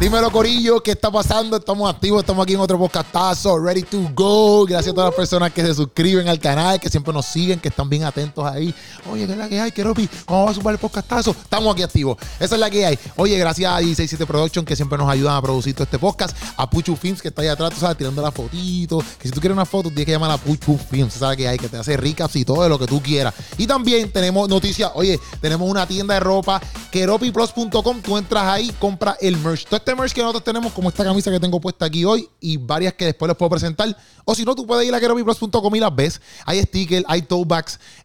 Dímelo, Corillo, ¿qué está pasando? Estamos activos, estamos aquí en otro podcastazo, ready to go. Gracias a todas las personas que se suscriben al canal, que siempre nos siguen, que están bien atentos ahí. Oye, ¿qué es la que hay, Keropi? ¿Cómo va a subir el podcastazo? Estamos aquí activos. Esa es la que hay. Oye, gracias a 167 Production, que siempre nos ayudan a producir todo este podcast. A Puchu Films, que está ahí atrás, tú sabes, tirando la fotito. Que si tú quieres una foto, tienes que llamar a Puchu Films. Sabes que hay, que te hace recaps y todo lo que tú quieras. Y también tenemos noticias. Oye, tenemos una tienda de ropa, keropiplus.com. Tú entras ahí, compra el merch. Todo este merch que nosotros tenemos, como esta camisa que tengo puesta aquí hoy y varias que después les puedo presentar. O si no, tú puedes ir a keropiplus.com y las ves. Hay stickers, hay tote.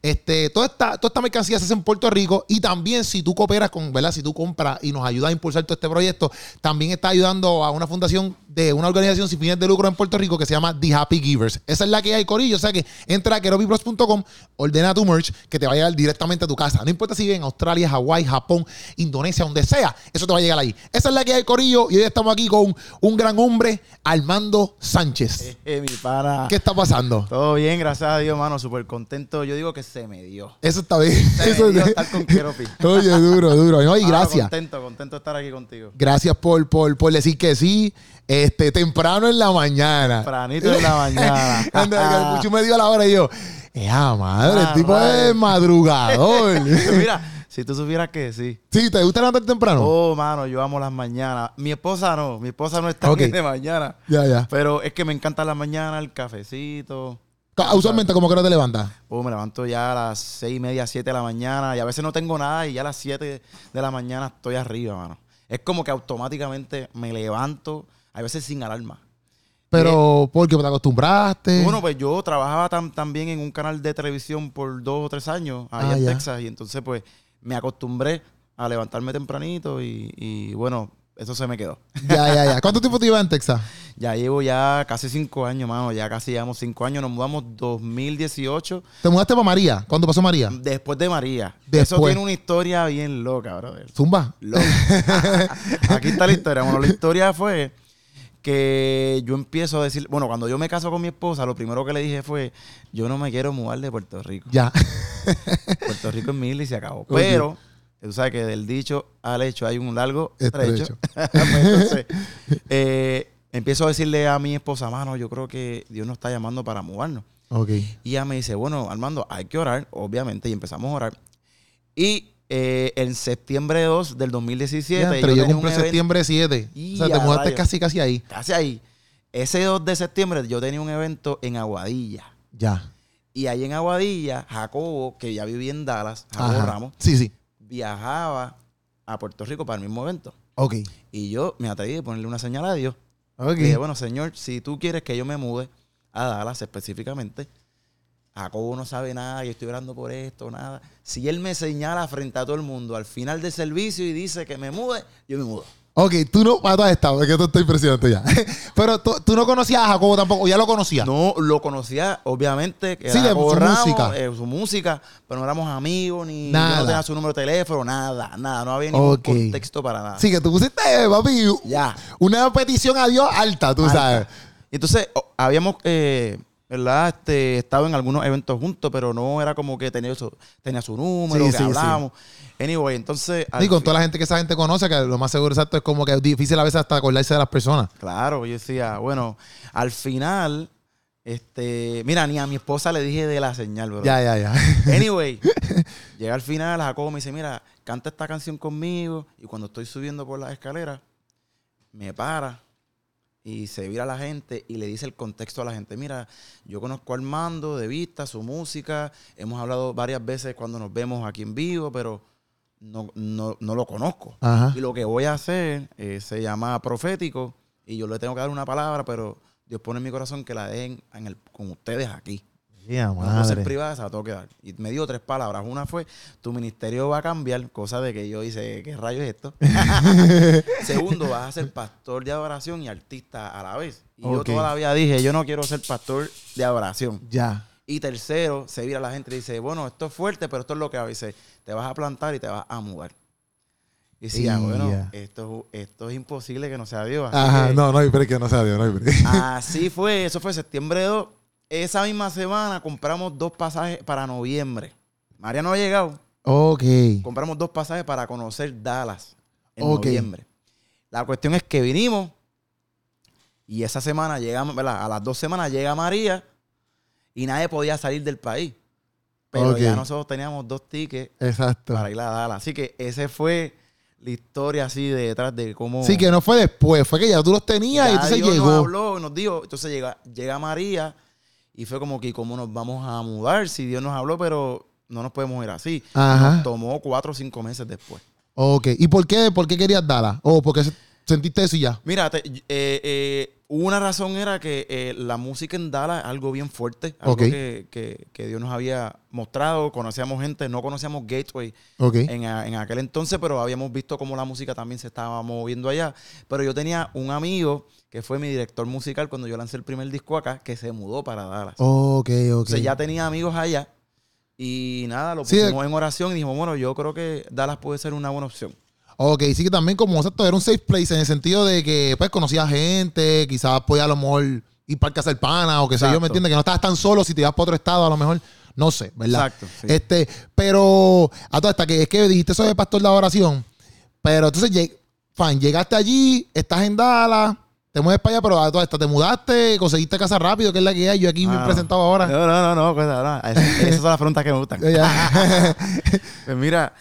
Este, toda, esta, toda esta mercancía se hace en Puerto Rico. Y también, si tú cooperas con, ¿verdad? Si tú compras y nos ayudas a impulsar todo este proyecto, también está ayudando a una fundación de una organización sin fines de lucro en Puerto Rico que se llama The Happy Givers. Esa es la que hay, Corillo. O sea que entra a keropiplus.com, ordena tu merch que te va a llegar directamente a tu casa. No importa si vives en Australia, Hawái, Japón, Indonesia, donde sea, eso te va a llegar ahí. Esa es la que hay, Corillo. Y hoy estamos aquí con un gran hombre, Armando Sánchez. Eh, mi pana. ¿Qué está pasando? Todo bien, gracias a Dios, mano. Súper contento. Yo digo que se me dio. Eso está bien. Se Eso me dio es- estar con Keropi. Oye, duro, duro. No, y gracias. Contento, contento de estar aquí contigo. Gracias por, por, por decir que sí. Este, temprano en la mañana. Tempranito en la mañana. El Puchu me dio la hora y yo, ¡eh, madre! Ah, el tipo rayos. es madrugador. Mira, si tú supieras que sí. sí, ¿te gusta levantar temprano? Oh, mano, yo amo las mañanas. Mi esposa no, mi esposa no está Ok. bien de mañana. Ya, ya. Pero es que me encanta la mañana, el cafecito. Ca- Usualmente, ¿cómo que no te levantas? Oh, me levanto ya a las seis y media, siete de la mañana y a veces no tengo nada y ya a las siete de la mañana estoy arriba, mano. Es como que automáticamente me levanto, a veces sin alarma. Pero, ¿por qué te acostumbraste? Bueno, pues yo trabajaba tam- también en un canal de televisión por dos o tres años allá Ah, en ya. Texas y entonces pues me acostumbré a levantarme tempranito y, y, bueno, eso se me quedó. Ya, ya, ya. ¿Cuánto tiempo te ibas en Texas? Ya llevo ya casi cinco años, mano, ya casi llevamos cinco años, nos mudamos 2018 ¿Te mudaste para María? ¿Cuándo pasó María? después de María. Eso Después. tiene una historia bien loca, brother. Zumba. Loca. Aquí está la historia. Bueno, la historia fue que yo empiezo a decir, bueno, cuando yo me caso con mi esposa, lo primero que le dije fue, yo no me quiero mudar de Puerto Rico. Ya. Puerto Rico es mil y se acabó. Pero, tú sabes que del dicho al hecho hay un largo Estrecho. trecho. Pues entonces, eh, empiezo a decirle a mi esposa, mano, yo creo que Dios nos está llamando para mudarnos. ok. Y ella me dice, bueno, Armando, hay que orar, obviamente, y empezamos a orar. Y eh, en septiembre 2 del 2017, Ya, yo yo cumplo septiembre 7. Y o sea, te mudaste casi, casi ahí. casi ahí. Ese 2 de septiembre yo tenía un evento en Aguadilla. Ya. Y ahí en Aguadilla, Jacobo, que ya vivía en Dallas, Jacobo Ajá. Ramos, Sí, sí. viajaba a Puerto Rico para el mismo evento. Ok. Y yo me atreví a ponerle una señal a Dios. Ok. Le dije, bueno, Señor, si tú quieres que yo me mude a Dallas específicamente, Jacobo no sabe nada, yo estoy orando por esto, nada. Si él me señala frente a todo el mundo al final del servicio y dice que me mude, yo me mudo. Ok, tú no, para todo estado, es que tú estoy impresionante ya. Pero tú, tú no conocías a Jacobo tampoco, o ya lo conocías. No lo conocía, obviamente, que Sí, de su Ramos, música. eh, su música, pero no éramos amigos, ni Nada. no tenía su número de teléfono, nada, nada, no había ningún contexto para nada. Así que tú pusiste, papi, Ya. una petición a Dios alta, tú Alta. sabes. Entonces, habíamos, eh, ¿verdad? Este, estado en algunos eventos juntos, pero no era como que tenía su, tenía su número, Sí, que sí, sí. hablábamos. Anyway, entonces. Y con fin- toda la gente que esa gente conoce, que lo más seguro exacto es como que es difícil a veces hasta acordarse de las personas. Claro, yo decía, bueno, al final, este, mira, ni a mi esposa le dije de la señal, bro. Ya, ya, ya. Anyway, llega al final, Jacobo me dice, mira, canta esta canción conmigo. Y cuando estoy subiendo por las escaleras, me para y se vira la gente y le dice el contexto a la gente. Mira, yo conozco a Armando de vista, su música. Hemos hablado varias veces cuando nos vemos aquí en vivo, pero no, no, no lo conozco. Ajá. Y lo que voy a hacer eh, se llama profético y yo le tengo que dar una palabra, pero Dios pone en mi corazón que la dejen en el, con ustedes aquí. No puede ser madre. privada, se la tengo que dar. Y me dio tres palabras. Una fue, tu ministerio va a cambiar, cosa de que yo hice, ¿qué rayos es esto? Segundo, vas a ser pastor de adoración y artista a la vez. Y yo Ok. toda la vida dije, yo no quiero ser pastor de adoración. Ya. Y tercero, se vira la gente y dice, bueno, esto es fuerte, pero esto es lo que. Y dice, te vas a plantar y te vas a mudar. Y decía, bueno, esto, esto es imposible que no sea Dios. Ajá, que- no, no hay que no sea Dios, no hay. Así fue, eso fue septiembre 2. Esa misma semana compramos dos pasajes para noviembre. María no ha llegado. Ok. Compramos dos pasajes para conocer Dallas en noviembre. La cuestión es que vinimos y esa semana llega, ¿verdad? A las dos semanas llega María y nadie podía salir del país. Pero ya nosotros teníamos dos tickets Exacto. para ir a Dallas. Así que ese fue la historia así de detrás de cómo... Sí, que no fue después, fue que ya tú los tenías y entonces Dios llegó. Nos habló, nos dijo, entonces llega, llega María y fue como que cómo nos vamos a mudar si Dios nos habló, pero no nos podemos ir así. Ajá. Tomó cuatro o cinco meses después. Ok. ¿Y por qué, por qué querías darla? ¿O porque se- sentiste eso y ya? Mira, te- eh, eh, una razón era que eh, la música en Dallas es algo bien fuerte, algo que, que- que Dios nos había mostrado, conocíamos gente, no conocíamos Gateway en, en aquel entonces, pero habíamos visto cómo la música también se estaba moviendo allá. Pero yo tenía un amigo que fue mi director musical cuando yo lancé el primer disco acá, que se mudó para Dallas. Ok, ok. Entonces ya tenía amigos allá y nada, lo Sí, pusimos en oración y dijimos, bueno, yo creo que Dallas puede ser una buena opción. Ok, sí que también como exacto, era un safe place en el sentido de que pues conocía gente, quizás podía a lo mejor ir para casa del pana o que sé yo. ¿me entiendes? Que no estabas tan solo si te ibas para otro estado a lo mejor, no sé, ¿verdad? Exacto, sí. Este, pero a toda esta que es que dijiste eso de pastor de adoración, pero entonces fan, llegaste allí, estás en Dallas, te mueves para allá, pero a toda esta te mudaste, conseguiste casa rápido, que es la que hay, yo aquí me he presentado ahora. No, no, no, no, pues, no, Esas, esas son las preguntas que me gustan. Pues mira,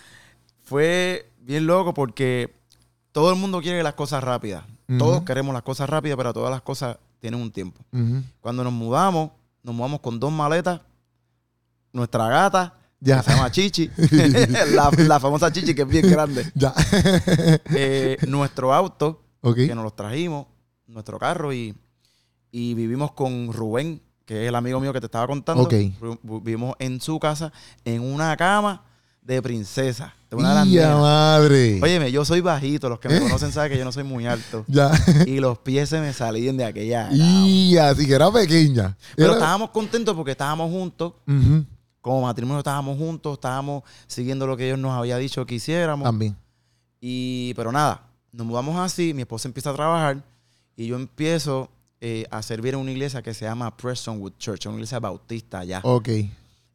fue bien loco porque todo el mundo quiere las cosas rápidas. Todos queremos las cosas rápidas, pero todas las cosas tienen un tiempo. Cuando nos mudamos, nos mudamos con dos maletas, nuestra gata, Ya. que se llama Chichi, la, la famosa Chichi que es bien grande, Ya. eh, nuestro auto, que nos los trajimos, nuestro carro y, y vivimos con Rubén, que es el amigo mío que te estaba contando. Ok. Ru- Vivimos en su casa en una cama de princesa. De una ¡Ya madre! Óyeme, yo soy bajito, los que me conocen saben que yo no soy muy alto. Ya. Y los pies se me salían de aquella. Y así que era pequeña. Pero Era- estábamos contentos porque estábamos juntos. Como matrimonio estábamos juntos, estábamos siguiendo lo que Dios nos había dicho que hiciéramos. También. Y, pero nada, nos mudamos así, mi esposa empieza a trabajar y yo empiezo eh, a servir en una iglesia que se llama Prestonwood Church, una iglesia bautista allá. Ok.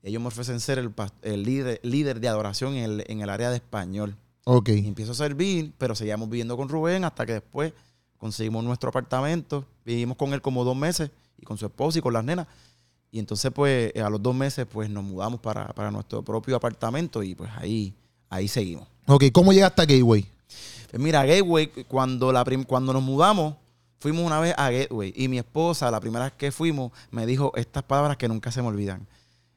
Ellos me ofrecen ser el, el líder, líder de adoración en el, en el área de español. Ok. Y empiezo a servir, pero seguíamos viviendo con Rubén hasta que después conseguimos nuestro apartamento. Vivimos con él como dos meses y con su esposa y con las nenas. Y entonces, pues, a los dos meses, pues, nos mudamos para, para nuestro propio apartamento y pues ahí, ahí seguimos. Ok. ¿Cómo llegaste a Gateway? Pues mira, Gateway, cuando, la cuando nos mudamos, fuimos una vez a Gateway y mi esposa, la primera vez que fuimos, me dijo estas palabras que nunca se me olvidan.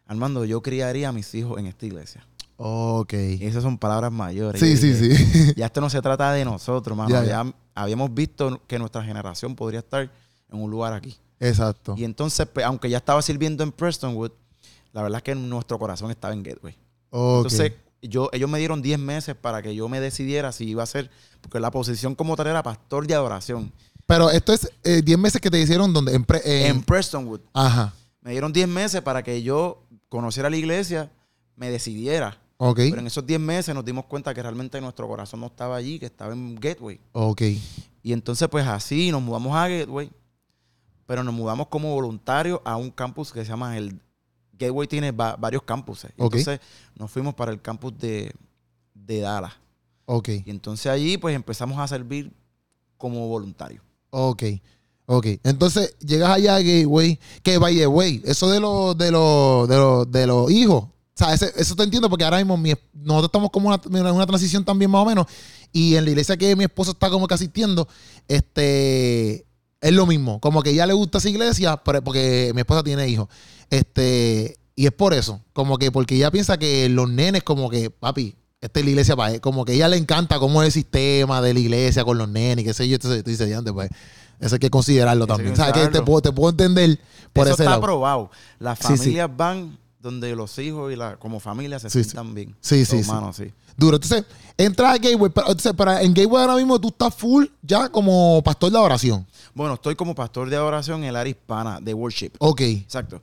Armando, yo criaría a mis hijos en esta iglesia. Ok. Y esas son palabras mayores. Sí, sí, sí. Ya esto no se trata de nosotros, mano. Ya, Ya, ya. habíamos visto que nuestra generación podría estar en un lugar aquí. Exacto. Y entonces, pues, aunque ya estaba sirviendo en Prestonwood, la verdad es que nuestro corazón estaba en Gateway. Ok. Entonces, yo, ellos me dieron 10 meses para que yo me decidiera si iba a ser, porque la posición como tal era pastor de adoración. Pero esto es eh, 10 meses que te hicieron donde en, pre- en- En Prestonwood. Ajá. Me dieron 10 meses para que yo conociera la iglesia, me decidiera. Pero en esos 10 meses nos dimos cuenta que realmente nuestro corazón no estaba allí, que estaba en Gateway. Ok. Y entonces, pues así nos mudamos a Gateway, pero nos mudamos como voluntarios a un campus que se llama el Gateway, tiene va- varios campuses. Entonces nos fuimos para el campus de, de Dallas. Ok. Y entonces allí, pues empezamos a servir como voluntarios. Ok. Ok. Entonces llegas allá a Gateway. Que by the way, eso de los de los de los de los hijos. O sea, eso te entiendo porque ahora mismo mi nosotros estamos como una, en una transición también más o menos. Y en la iglesia que mi esposo está como que asistiendo, este es lo mismo. Como que ya le gusta esa iglesia, porque mi esposa tiene hijos. Este, y es por eso. Como que porque ella piensa que los nenes, como que, papi, esta es la iglesia para él. Como que ella le encanta cómo es el sistema de la iglesia con los nenes, y qué sé yo. Entonces tú dices, "Ya, pues, eso hay que considerarlo Eso también. que ¿Sabes? Que te puedo, te puedo entender por Eso ese está lado. aprobado. Las Sí, sí. familias van donde los hijos y la, como familia se Sí, sí. sientan bien. Sí, sí, humanos, sí. Duro. Entonces, entras a Gateway, pero, entonces, pero en Gateway ahora mismo tú estás full ya como pastor de oración. Bueno, estoy como pastor de adoración en el área hispana de worship. Ok. Exacto.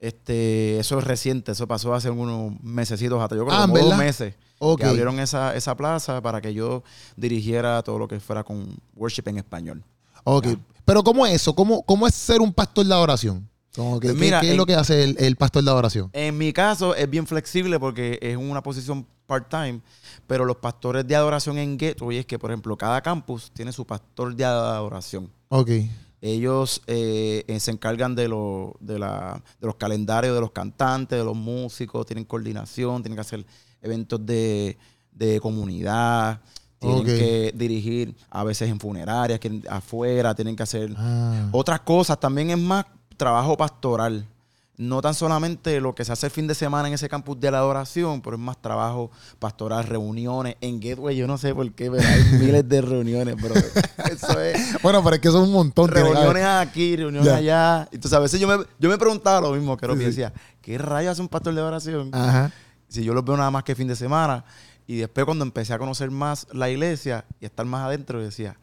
Este, eso es reciente, eso pasó hace unos mesecitos hasta yo creo Ah, como ¿verdad? dos meses. Ok. Que abrieron esa, esa plaza para que yo dirigiera todo lo que fuera con worship en español. Ok. Pero ¿cómo es eso? ¿Cómo, cómo es ser un pastor de adoración? Como que, ¿qué- mira, ¿Qué es lo que hace el, el pastor de adoración? En mi caso es bien flexible porque es una posición part-time, pero los pastores de adoración en Gateway es que, por ejemplo, cada campus tiene su pastor de adoración. Ok. Ellos eh, eh, se encargan de, lo- de, la- de los calendarios de los cantantes, de los músicos, tienen coordinación, tienen que hacer eventos de, de comunidad, tienen que dirigir a veces en funerarias, que afuera, tienen que hacer Ah. otras cosas. También es más trabajo pastoral. No tan solamente lo que se hace el fin de semana en ese campus de la adoración, pero es más trabajo pastoral, reuniones. En Gateway, yo no sé por qué, pero hay miles de reuniones, bro. Eso es Bueno, pero es que son un montón. que haber. reuniones aquí, reuniones Ya. allá. Entonces, a veces yo me, yo me preguntaba lo mismo, que Sí, y sí. decía, ¿qué rayos hace un pastor de oración? Ajá. Si yo los veo nada más que fin de semana. Y después cuando empecé a conocer más la iglesia y estar más adentro, decía,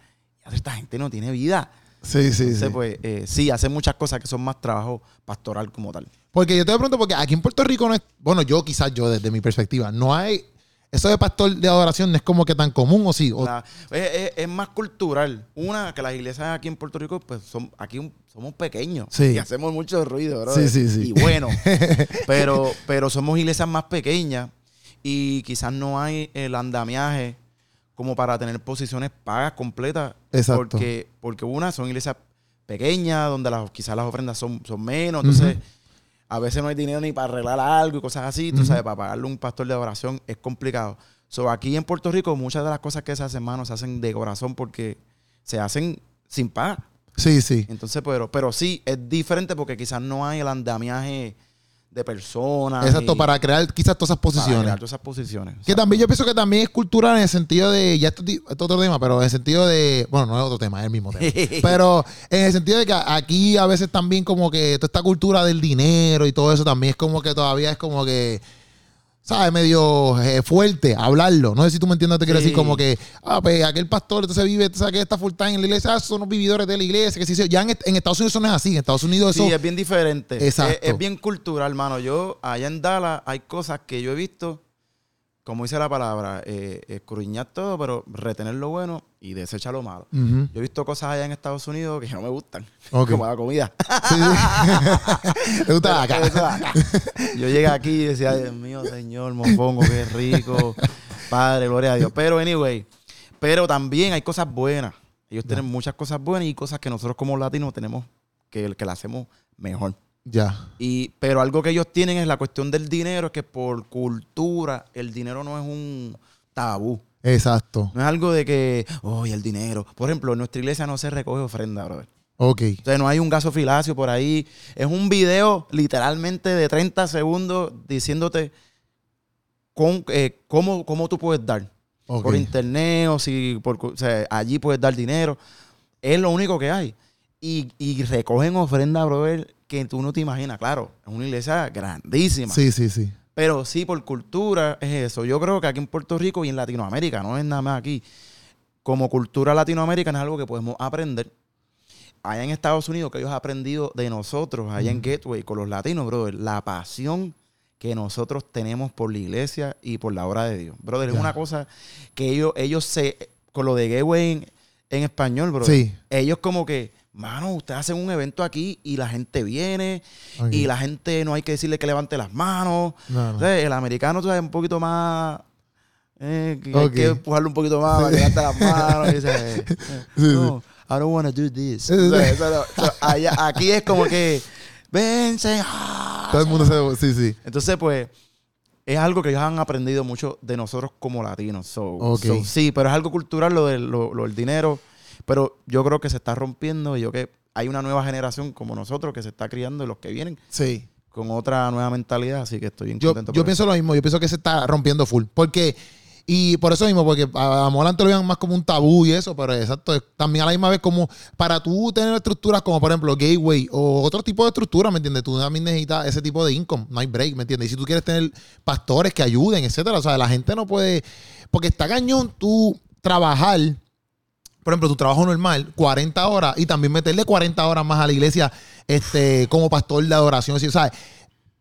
"Ya, esta gente no tiene vida. Sí, sí, Entonces, sí. pues, eh, sí, hace muchas cosas que son más trabajo pastoral como tal. Porque yo te pregunto, porque aquí en Puerto Rico no es, bueno, yo quizás yo desde mi perspectiva, no hay, eso de pastor de adoración no es como que tan común o sí. O- La- es, es- es más cultural. Una, que las iglesias aquí en Puerto Rico, pues son, aquí un- somos pequeños. Sí. Y hacemos mucho ruido, ¿verdad? Sí, sí, sí. Y bueno. pero, pero somos iglesias más pequeñas y quizás no hay el andamiaje como para tener posiciones pagas completas. Exacto. Porque, porque una, son iglesias pequeñas, donde las, quizás las ofrendas son, son menos. Entonces, a veces no hay dinero ni para arreglar algo y cosas así. Tú sabes, para pagarle un pastor de adoración es complicado. So, aquí en Puerto Rico, muchas de las cosas que se hacen, hermano, se hacen de corazón porque se hacen sin paga. Sí, sí. Entonces, pero, pero sí, es diferente porque quizás no hay el andamiaje de personas. Exacto, y- para crear quizás todas esas para posiciones. crear todas esas posiciones. Que también yo pienso que también es cultural en el sentido de, ya esto, esto es otro tema, pero en el sentido de, bueno, no es otro tema, es el mismo tema. pero en el sentido de que aquí a veces también como que toda esta cultura del dinero y todo eso también es como que todavía es como que, ¿sabes? Medio eh, fuerte hablarlo. No sé si tú me entiendes, te quiero Sí. decir como que, ah, pues aquel pastor entonces vive, sabes que está full time en la iglesia, ah, son los vividores de la iglesia, que sí, sí. ya en, en Estados Unidos eso no es así, en Estados Unidos eso... Sí, es bien diferente. Exacto. Es, es bien cultural, hermano. Yo, allá en Dallas, hay cosas que yo he visto, como dice la palabra, eh, escruñar todo, pero retener lo bueno y desechar lo malo. Yo he visto cosas allá en Estados Unidos que no me gustan. Como la comida. Sí, sí. ¿Te gusta acá? Acá. Yo llegué aquí y decía, Dios mío, señor, mofongo, qué rico. Padre, gloria a Dios. Pero, anyway, pero también hay cosas buenas. Ellos tienen muchas cosas buenas y cosas que nosotros como latinos tenemos que, que la hacemos mejor. Ya. Y, pero algo que ellos tienen es la cuestión del dinero, es que por cultura el dinero no es un tabú. Exacto. No es algo de que, oye, el dinero. Por ejemplo, en nuestra iglesia no se recoge ofrenda, brother. Ok. O sea, no hay un gasofilacio por ahí. Es un video literalmente de 30 segundos diciéndote con, eh, cómo, cómo tú puedes dar. ok. Por internet o si por, o sea, allí puedes dar dinero. Es lo único que hay. Y, y recogen ofrenda, brother, que tú no te imaginas. Claro, es una iglesia grandísima. Sí, sí, sí. Pero sí, por cultura es eso. Yo creo que aquí en Puerto Rico y en Latinoamérica, no es nada más aquí, como cultura latinoamericana es algo que podemos aprender. Allá en Estados Unidos, que ellos han aprendido de nosotros, allá en Gateway, con los latinos, brother, la pasión que nosotros tenemos por la iglesia y por la obra de Dios. Brother, es una cosa que ellos, ellos se, con lo de Gateway en, en español, brother, Sí. ellos como que, mano, ustedes hacen un evento aquí y la gente viene y la gente no hay que decirle que levante las manos. No, no. El americano tú sabes, un poquito más. eh, que hay que empujarlo un poquito más para que levante las manos. y dice, eh, no, I don't want to do this. Eso allá- aquí es como que, vence. ah". Todo el mundo se... Sí, sí. Entonces, pues, es algo que ellos han aprendido mucho de nosotros como latinos. So, sí, pero es algo cultural lo del lo, lo del dinero. Pero yo creo que se está rompiendo y yo que hay una nueva generación como nosotros que se está criando y los que vienen Sí. con otra nueva mentalidad. Así que estoy bien Yo, contento. yo por pienso lo mismo. Yo pienso que se está rompiendo full. Porque... Y por eso mismo, porque a Amor antes lo veían más como un tabú y eso, pero exacto, también a la misma vez como para tú tener estructuras como por ejemplo Gateway o otro tipo de estructura, ¿me entiendes? Tú también necesitas ese tipo de income, no hay break, ¿me entiendes? Y si tú quieres tener pastores que ayuden, etcétera, o sea, la gente no puede, porque está cañón tú trabajar, por ejemplo, tu trabajo normal, 40 horas y también meterle 40 horas más a la iglesia este, como pastor de adoración, así, ¿sabes?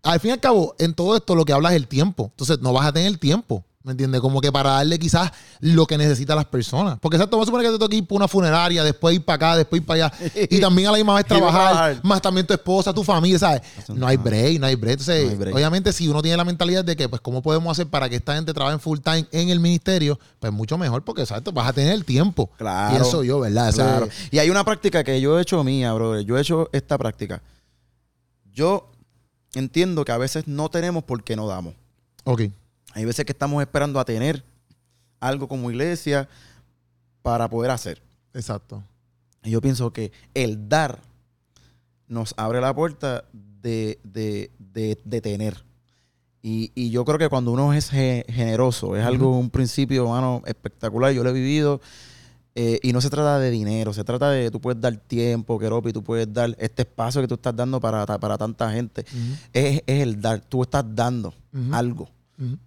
Al fin y al cabo, en todo esto lo que hablas es el tiempo. Entonces, no vas a tener tiempo. ¿Me entiendes? Como que para darle quizás lo que necesitan las personas. Porque exacto, vamos a suponer que te toque ir para una funeraria, después ir para acá, después ir para allá. y también a la misma vez trabajar, más también tu esposa, tu familia, ¿sabes? No hay break, no hay break. Entonces, obviamente, si uno tiene la mentalidad de que, pues, ¿cómo podemos hacer para que esta gente trabaje full time en el ministerio? Pues mucho mejor, porque, exacto, vas a tener el tiempo. Claro. Pienso yo, ¿verdad? Claro. Y hay una práctica que yo he hecho mía, bro. Yo he hecho esta práctica. Yo entiendo que a veces no tenemos porque no damos. Ok. Hay veces que estamos esperando a tener algo como iglesia para poder hacer. Exacto. Y yo pienso que el dar nos abre la puerta de, tener. Y, yo creo que cuando uno es generoso, es algo, un principio, mano, espectacular. Yo lo he vivido. Eh, y no se trata de dinero, se trata de tú puedes dar tiempo, Keropi, tú puedes dar este espacio que tú estás dando para, para tanta gente. es, el dar, tú estás dando algo.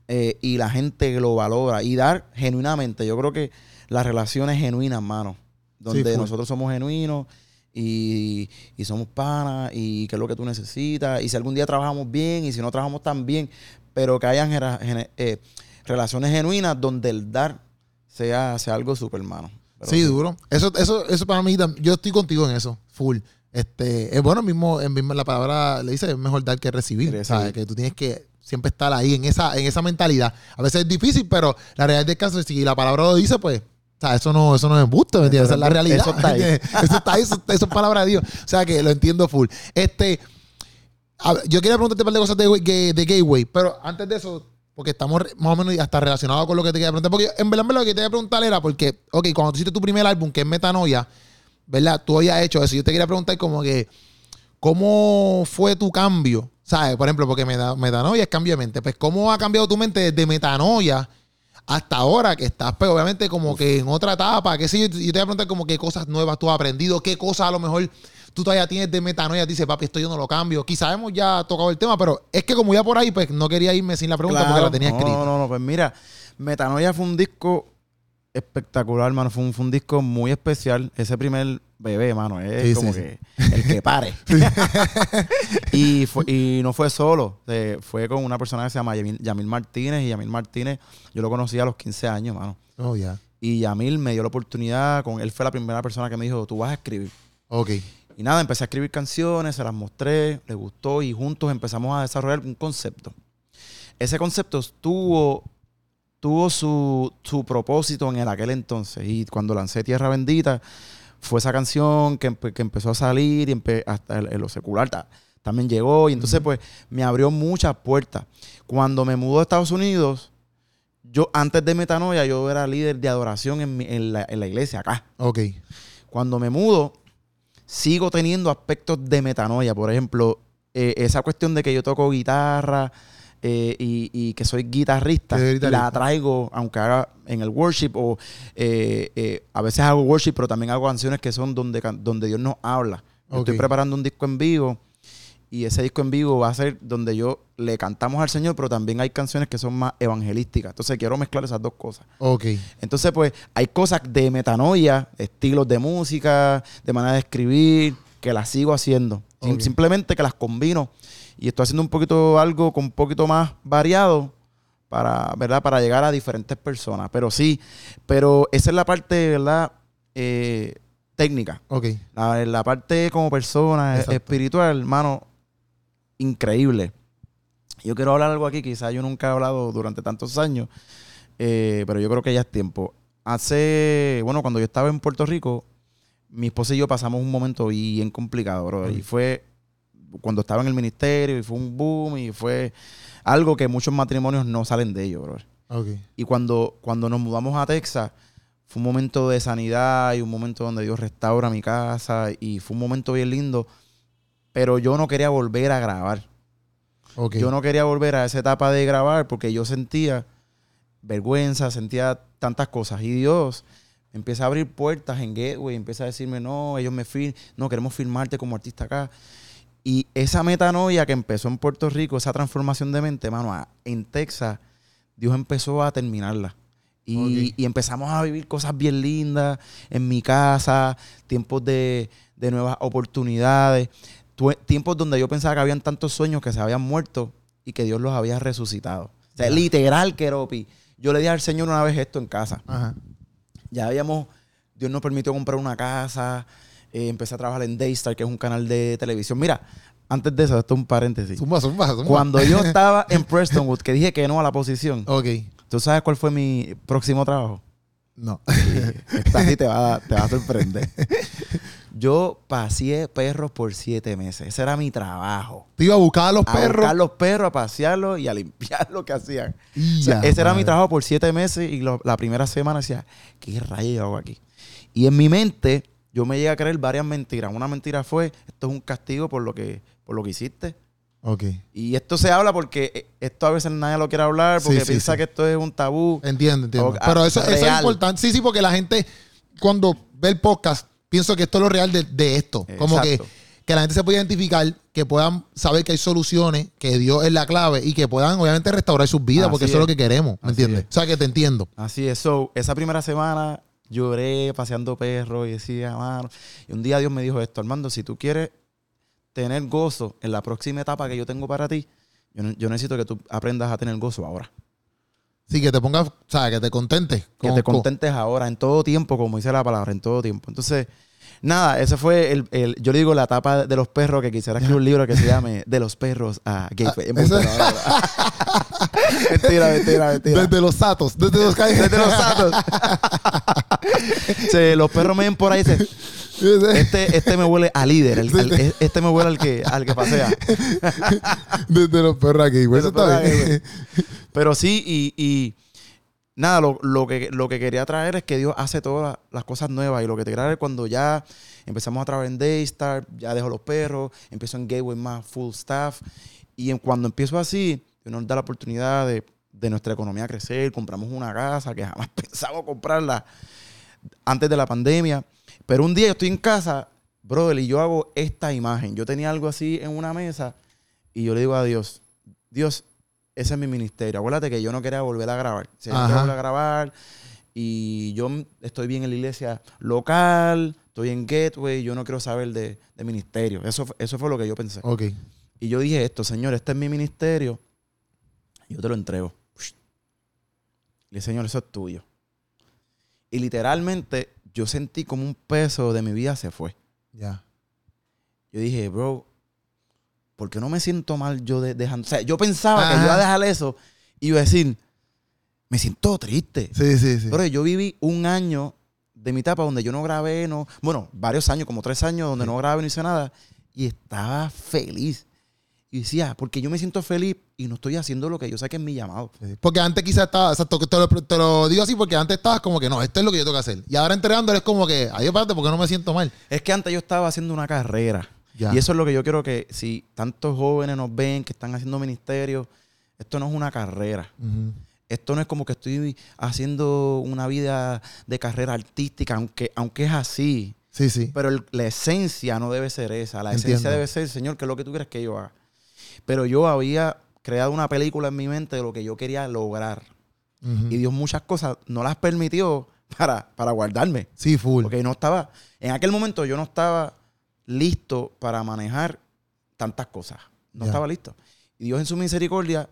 Eh, y la gente lo valora y dar genuinamente. Yo creo que las relaciones genuinas, mano, donde nosotros somos genuinos y, somos panas y qué es lo que tú necesitas. Y si algún día trabajamos bien y si no trabajamos tan bien, pero que hayan eh, relaciones genuinas donde el dar sea, sea algo súper, mano. sí, duro. Eso, eso, eso para mí, yo estoy contigo en eso, full. Este, es bueno, mismo, en mismo la palabra le dice, es mejor dar que recibir. ¿sabes? Que tú tienes que siempre estar ahí en esa, en esa mentalidad. A veces es difícil, pero la realidad del caso si la palabra lo dice, pues o sea, eso no, eso no es embuste, ¿me entiendes? Esa es la realidad. Eso está ahí. eso está ahí, eso, es palabra de Dios. O sea que lo entiendo full. Este, yo quería preguntarte un par de cosas de, de, Gateway, pero antes de eso, porque estamos más o menos hasta relacionados con lo que te quería preguntar. Porque en verdad, lo que te quería preguntar era porque, ok, cuando tú hiciste tu primer álbum, que es Metanoia, ¿verdad? Tú habías hecho eso. Yo te quería preguntar como que, ¿cómo fue tu cambio? ¿Sabes? Por ejemplo, porque metanoia es cambio de mente. Pues, ¿cómo ha cambiado tu mente desde metanoia hasta ahora que estás, pues, obviamente, como que en otra etapa? ¿Qué sé yo? te voy a preguntar como qué cosas nuevas tú has aprendido, qué cosas a lo mejor tú todavía tienes de metanoia. Dices, papi, esto yo no lo cambio. Quizás hemos ya tocado el tema, pero es que como ya por ahí, pues, no quería irme sin la pregunta porque la tenía escrita. No, no, no. Pues mira, metanoia fue un disco espectacular, mano. Fue un, fue un disco muy especial. Ese primer bebé, mano, es como que el que pare. y, fue, y no fue solo, fue con una persona que se llama Yamil, Martínez. Y Yamil Martínez, yo lo conocí a los 15 años, mano. Oh, ya. Y Yamil me dio la oportunidad, con él fue la primera persona que me dijo, tú vas a escribir. Ok. Y nada, empecé a escribir canciones, se las mostré, le gustó y juntos empezamos a desarrollar un concepto. Ese concepto tuvo tuvo su, su propósito en el aquel entonces. Y cuando lancé Tierra Bendita, fue esa canción que, empezó a salir y hasta en lo secular también llegó. Y entonces, pues, me abrió muchas puertas. Cuando me mudó a Estados Unidos, yo antes de Metanoia, yo era líder de adoración en, la, iglesia acá. Ok. Cuando me mudo, sigo teniendo aspectos de metanoia. Por ejemplo, eh, esa cuestión de que yo toco guitarra, eh, y, que soy guitarrista, la traigo, aunque haga en el worship o eh, eh, a veces hago worship, pero también hago canciones que son donde, donde Dios nos habla. Estoy preparando un disco en vivo y ese disco en vivo va a ser donde yo le cantamos al Señor, pero también hay canciones que son más evangelísticas. Entonces quiero mezclar esas dos cosas. Ok. Entonces, pues, hay cosas de metanoia, estilos de música, de manera de escribir, que las sigo haciendo. simplemente que las combino y estoy haciendo un poquito algo con un poquito más variado para, ¿verdad? Para llegar a diferentes personas. Pero sí, pero esa es la parte, ¿verdad? Eh, técnica. Ok. La, parte como persona, espiritual, hermano, increíble. Yo quiero hablar algo aquí, quizás yo nunca he hablado durante tantos años, eh, pero yo creo que ya es tiempo. Hace, bueno, cuando yo estaba en Puerto Rico, mi esposa y yo pasamos un momento bien complicado, bro. Y fue cuando estaba en el ministerio y fue un boom y fue algo que muchos matrimonios no salen de ello, bro. Y cuando, cuando nos mudamos a Texas, fue un momento de sanidad y un momento donde Dios restaura mi casa y fue un momento bien lindo, pero yo no quería volver a grabar. Yo no quería volver a esa etapa de grabar porque yo sentía vergüenza, sentía tantas cosas y Dios empieza a abrir puertas en Gateway, empieza a decirme, no, ellos me firman, no, queremos firmarte como artista acá. Y esa metanoia que empezó en Puerto Rico, esa transformación de mente, mano, en Texas, Dios empezó a terminarla. Y, empezamos a vivir cosas bien lindas en mi casa, tiempos de, nuevas oportunidades, tiempos donde yo pensaba que habían tantos sueños que se habían muerto y que Dios los había resucitado. O sea, literal, Keropi. yo le dije al Señor una vez esto en casa. Ajá. Ya habíamos, Dios nos permitió comprar una casa, eh, empecé a trabajar en Daystar, que es un canal de televisión. Mira, antes de eso, esto es un paréntesis. Zumba, zumba, zumba. Cuando yo estaba en Prestonwood, que dije que no a la posición, Ok. ¿tú sabes cuál fue mi próximo trabajo? No. Esta sí te va, a- te va a sorprender. Yo paseé perros por siete meses. Ese era mi trabajo. Te iba a buscar a los A perros. buscar los perros, a pasearlos y a limpiar lo que hacían. O sea, ese era mi trabajo por siete meses y lo- la primera semana decía, ¿qué rayos yo hago aquí? Y en mi mente, yo me llegué a creer varias mentiras. Una mentira fue, esto es un castigo por lo que, por lo que hiciste. Ok. Y esto se habla porque eh, esto a veces nadie lo quiere hablar porque Sí, sí, piensa sí. que esto es un tabú. Entiendo, entiendo. O- Pero ah, eso, eso es importante. Sí, sí, porque la gente, cuando ve el podcast, pienso que esto es lo real de, de esto. Como que, que la gente se pueda identificar, que puedan saber que hay soluciones, que Dios es la clave y que puedan, obviamente, restaurar sus vidas, Así porque eso es lo que queremos. ¿Me Así entiendes? es. O sea, que te entiendo. Así es. So, esa primera semana lloré paseando perros y decía, mano. Y un día Dios me dijo esto, Armando, si tú quieres tener gozo en la próxima etapa que yo tengo para ti, yo, ne- yo necesito que tú aprendas a tener gozo ahora. Sí, que te pongas, o sea, que te contentes. Que te con- contentes ahora, en todo tiempo, como dice la palabra, en todo tiempo. Entonces, nada, ese fue el, el- yo le digo la etapa de los perros, que quisiera escribir un libro que se llame De los perros a gay. Ah, Mentira, mentira. Desde los satos, desde los Desde los santos. Los perros me ven por ahí y dicen, este, este me huele a líder, el- al- este me huele al que, al que pasea. Desde los perros aquí. De eso está bien. Pero sí, y, y nada, lo, lo que, lo que quería traer es que Dios hace todas las cosas nuevas. Y lo que te es cuando ya empezamos a trabajar en Daystar, ya dejo los perros, empiezo en Gateway más full staff. Y en- cuando empiezo así, Dios nos da la oportunidad de, de nuestra economía crecer. Compramos una casa que jamás pensaba comprarla antes de la pandemia. Pero un día yo estoy en casa, brother, y yo hago esta imagen. Yo tenía algo así en una mesa y yo le digo a Dios, Dios, ese es mi ministerio. Acuérdate que yo no quería volver a grabar. Quería volver a grabar y yo estoy bien en la iglesia local, estoy en Gateway, yo no quiero saber de, de ministerio. Eso, fue- eso fue lo que yo pensé. Ok. Y yo dije esto, Señor, este es mi ministerio. Yo te lo entrego. Y le dije, Señor, eso es tuyo. Y literalmente yo sentí como un peso de mi vida se fue. Ya. Yo dije, bro, ¿por qué no me siento mal yo de- dejando? O sea, yo pensaba que Ajá. yo iba a dejar eso y iba a decir, me siento triste. Sí, sí, sí. Pero yo viví un año de mi etapa donde yo no grabé, no, bueno, varios años, como tres años, donde Sí. no grabé ni hice nada. Y estaba feliz. Y decía, porque yo me siento feliz y no estoy haciendo lo que yo sé que es mi llamado. Porque antes quizás estaba, exacto, te lo, te lo digo así porque antes estabas como que no, esto es lo que yo tengo que hacer. Y ahora entregándole es como que, ay, espérate, porque no me siento mal. Es que antes yo estaba haciendo una carrera. Ya. Y eso es lo que yo quiero que si tantos jóvenes nos ven que están haciendo ministerio, esto no es una carrera. Esto no es como que estoy haciendo una vida de carrera artística, aunque, aunque es así. Sí, sí. Pero el- la esencia no debe ser esa. La Entiendo. esencia debe ser, Señor, ¿qué es lo que tú quieres que yo haga? Pero yo había creado una película en mi mente de lo que yo quería lograr. Y Dios muchas cosas no las permitió para, para guardarme. Sí, full. Porque no estaba, en aquel momento yo no estaba listo para manejar tantas cosas. No estaba listo. Y Dios en su misericordia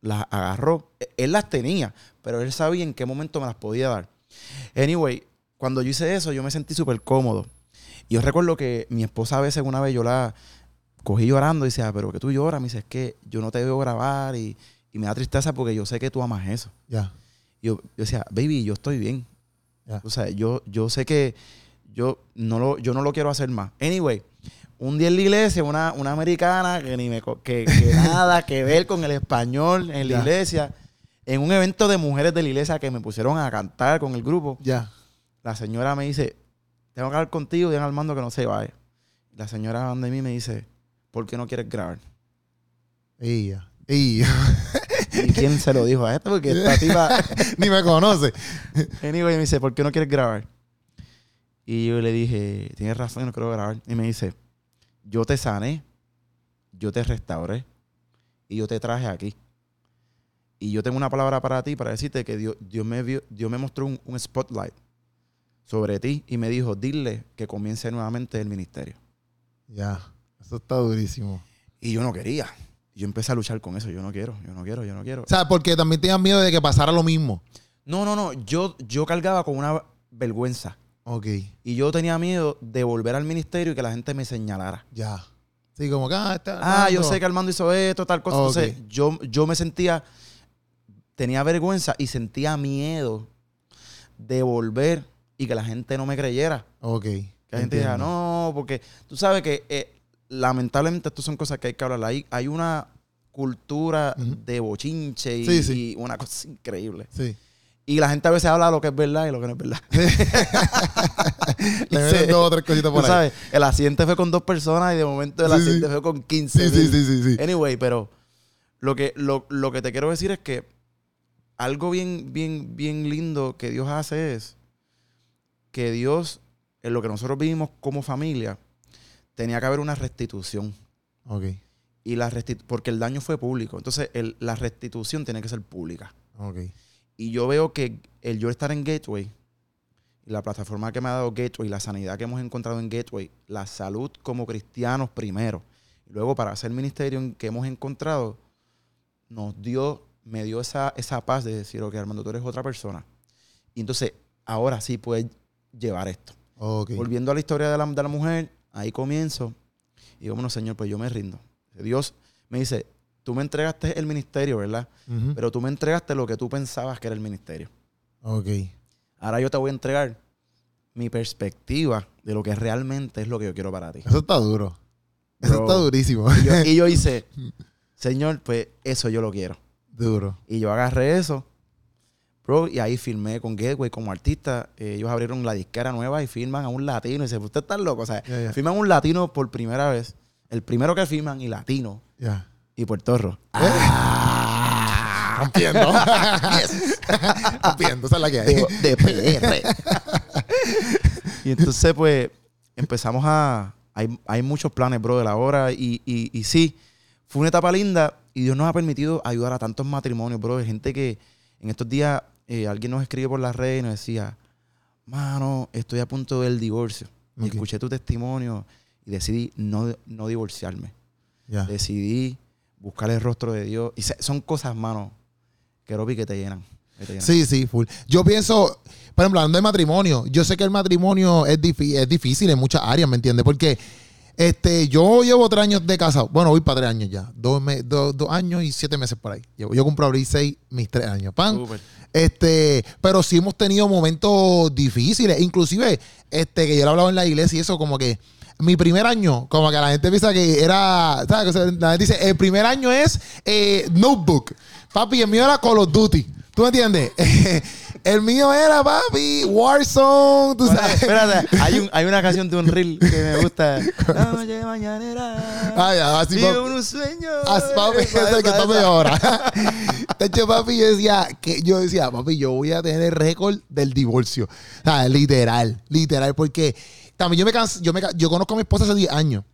las agarró. E- Él las tenía, pero él sabía en qué momento me las podía dar. Anyway, cuando yo hice eso, yo me sentí súper cómodo. Y yo recuerdo que mi esposa a veces, una vez yo la cogí llorando y decía, pero que tú lloras. Me dice, es que yo no te veo grabar y, y me da tristeza porque yo sé que tú amas eso. Ya. Y yo, yo decía, baby, yo estoy bien. O sea, yo, yo sé que yo no, lo, yo no lo quiero hacer más. Anyway, un día en la iglesia, una, una americana que ni me que, que nada que ver con el español en la iglesia, en un evento de mujeres de la iglesia que me pusieron a cantar con el grupo, Ya. la señora me dice, tengo que hablar contigo, digan al mando que no se vaya. La señora de mí me dice, ¿por qué no quieres grabar? Y ya. Y ya. ¿Y quién se lo dijo a esto? Porque esta tipa... Ni me conoce. Anyway, me dice, ¿por qué no quieres grabar? Y yo le dije, tienes razón, yo no quiero grabar. Y me dice, yo te sané, yo te restauré y yo te traje aquí. Y yo tengo una palabra para ti, para decirte que Dios, Dios, me, vio, Dios me mostró un, un spotlight sobre ti y me dijo, dile que comience nuevamente el ministerio. Ya. Eso está durísimo. Y yo no quería. Yo empecé a luchar con eso. Yo no quiero, yo no quiero, yo no quiero. O sea, porque también tenían miedo de que pasara lo mismo. No, no, no. Yo, yo cargaba con una vergüenza. Ok, Y yo tenía miedo de volver al ministerio y que la gente me señalara. ya. Sí, como que, ah, está Ah, yo sé que Armando hizo esto, tal cosa. Ok. Entonces, yo, yo me sentía, tenía vergüenza y sentía miedo de volver y que la gente no me creyera. Ok. Que la gente dijera, no, porque tú sabes que eh, lamentablemente esto son cosas que hay que hablar. Hay, hay una cultura de bochinche y, Sí, sí. y una cosa increíble. Sí. Y la gente a veces habla lo que es verdad y lo que no es verdad. Le Sí. meten dos o tres cositas por ahí. sabes, el accidente fue con dos personas y de momento el accidente fue con 15. Sí, sí, sí, sí, sí. Anyway, pero lo que, lo, lo que te quiero decir es que algo bien, bien, bien lindo que Dios hace es que Dios, en lo que nosotros vivimos como familia, tenía que haber una restitución. Ok, Y la porque el daño fue público. Entonces, el- la restitución tiene que ser pública. ok. Y yo veo que el yo estar en Gateway, la plataforma que me ha dado Gateway, la sanidad que hemos encontrado en Gateway, la salud como cristianos primero, y luego para hacer ministerio en- que hemos encontrado, nos dio, me dio esa, esa paz de decir, ok, Armando, tú eres otra persona. Y entonces, ahora sí puedes llevar esto. Volviendo a la historia de la, de la mujer, ahí comienzo. Y digo, bueno, Señor, pues yo me rindo. Dios me dice, tú me entregaste el ministerio, ¿verdad? Pero tú me entregaste lo que tú pensabas que era el ministerio. Ok. Ahora yo te voy a entregar mi perspectiva de lo que realmente es lo que yo quiero para ti. Eso está duro. Eso está durísimo. Y yo, y yo hice, Señor, pues eso yo lo quiero. Duro. Y yo agarré eso, bro, y ahí firmé con Gateway como artista. Eh, ellos abrieron la disquera nueva y firman a un latino. Y dice, usted está loco. O sea, ya. firman a un latino por primera vez. El primero que firman y latino Ya. y Puerto Rico. Ah, rompiendo. rompiendo, esa es la que hay. de, de PR. y entonces, pues, empezamos a. Hay, hay muchos planes, bro, de la hora. Y, y, y sí, fue una etapa linda. Y Dios nos ha permitido ayudar a tantos matrimonios, bro. De gente que en estos días eh, alguien nos escribe por las redes y nos decía: Mano, estoy a punto del divorcio. Y escuché tu testimonio y decidí no, no divorciarme. Decidí buscar el rostro de Dios. Y se- son cosas, mano, que Robi, que te llenan. que te llenan. Sí, sí, full. Yo pienso, por ejemplo, hablando de matrimonio, yo sé que el matrimonio es, es difícil en muchas áreas, ¿me entiendes? Porque este, yo llevo tres años de casado. Bueno, voy para tres años ya. Dos, me- dos- dos años y siete meses por ahí. Llevo- Yo cumplo abril seis, mis tres años. Pan. Este, pero sí hemos tenido momentos difíciles. Inclusive, este, que yo lo he hablado en la iglesia y eso, como que mi primer año, como que la gente piensa que era, ¿sabes? O sea, La gente dice, el primer año es eh, Notebook. Papi, el mío era Call of Duty. ¿Tú me entiendes? el mío era, papi, Warzone, tú sabes. Espérate, hay, un, hay una canción de un reel que me gusta. La noche mañanera. Ay, así, papi. un sueño. As, papi, es el que esa. ahora. De hecho, papi, yo decía, que yo decía, papi, yo voy a tener el récord del divorcio. O sea, literal, literal, porque también yo me canso, yo me yo conozco a mi esposa hace 10 años,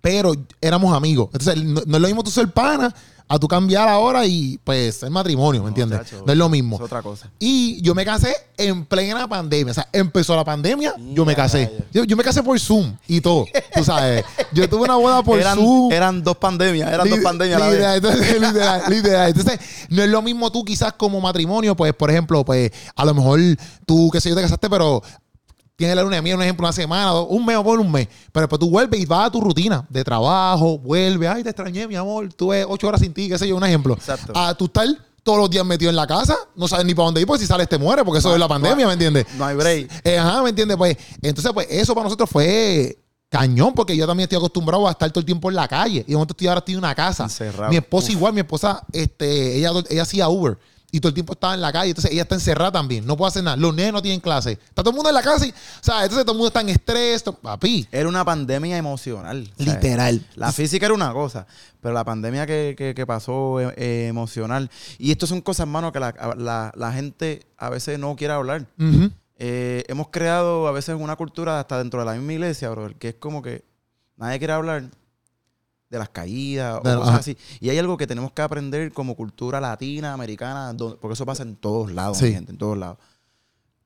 pero éramos amigos. Entonces, no, no es lo mismo tú ser pana a tú cambiar ahora y pues el matrimonio, ¿me entiendes? no es lo mismo. Es otra cosa. Y yo me casé en plena pandemia. O sea, empezó la pandemia, yo me casé. Yo, yo me casé por Zoom y todo. Tú sabes. Yo tuve una boda por Eran, Zoom. eran dos pandemias, eran dos pandemias la literal, vez. entonces, literal, literal. Entonces, no es lo mismo tú quizás como matrimonio, pues, por ejemplo, pues, a lo mejor tú, qué sé yo, te casaste, pero tienes la luna de miel, un ejemplo, una semana, dos- un mes o por un mes. Pero después tú vuelves y vas a tu rutina de trabajo, vuelves, ay, te extrañé, mi amor, tuve ocho horas sin ti, qué sé yo, un ejemplo. Exacto. A tú estar todos los días metido en la casa, no sabes ni para dónde ir, porque si sales te mueres, porque eso es la pandemia, ¿me entiendes? No hay break. Eh, ajá, ¿me entiendes? Pues, entonces, pues, eso para nosotros fue cañón, porque yo también estoy acostumbrado a estar todo el tiempo en la calle. Y de momento estoy ahora estoy en una casa. Encerrado. Mi esposa Uf. igual, mi esposa, este, ella, ella hacía Uber. Y todo el tiempo estaba en la calle. Entonces ella está encerrada también. No puede hacer nada. Los nenes no tienen clase. Está todo el mundo en la casa. Y, o sea, entonces todo el mundo está en estrés. Papi. Era una pandemia emocional. Literal. La física era una cosa, pero la pandemia que, que- que pasó eh, eh, emocional. Y esto son cosas, mano, que la, la- la gente a veces no quiere hablar. Eh, hemos creado a veces una cultura hasta dentro de la misma iglesia, bro, que es como que nadie quiere hablar de las caídas De- o cosas ajá. así. Y hay algo que tenemos que aprender como cultura latina, americana, porque eso pasa en todos lados, Sí. gente, en todos lados.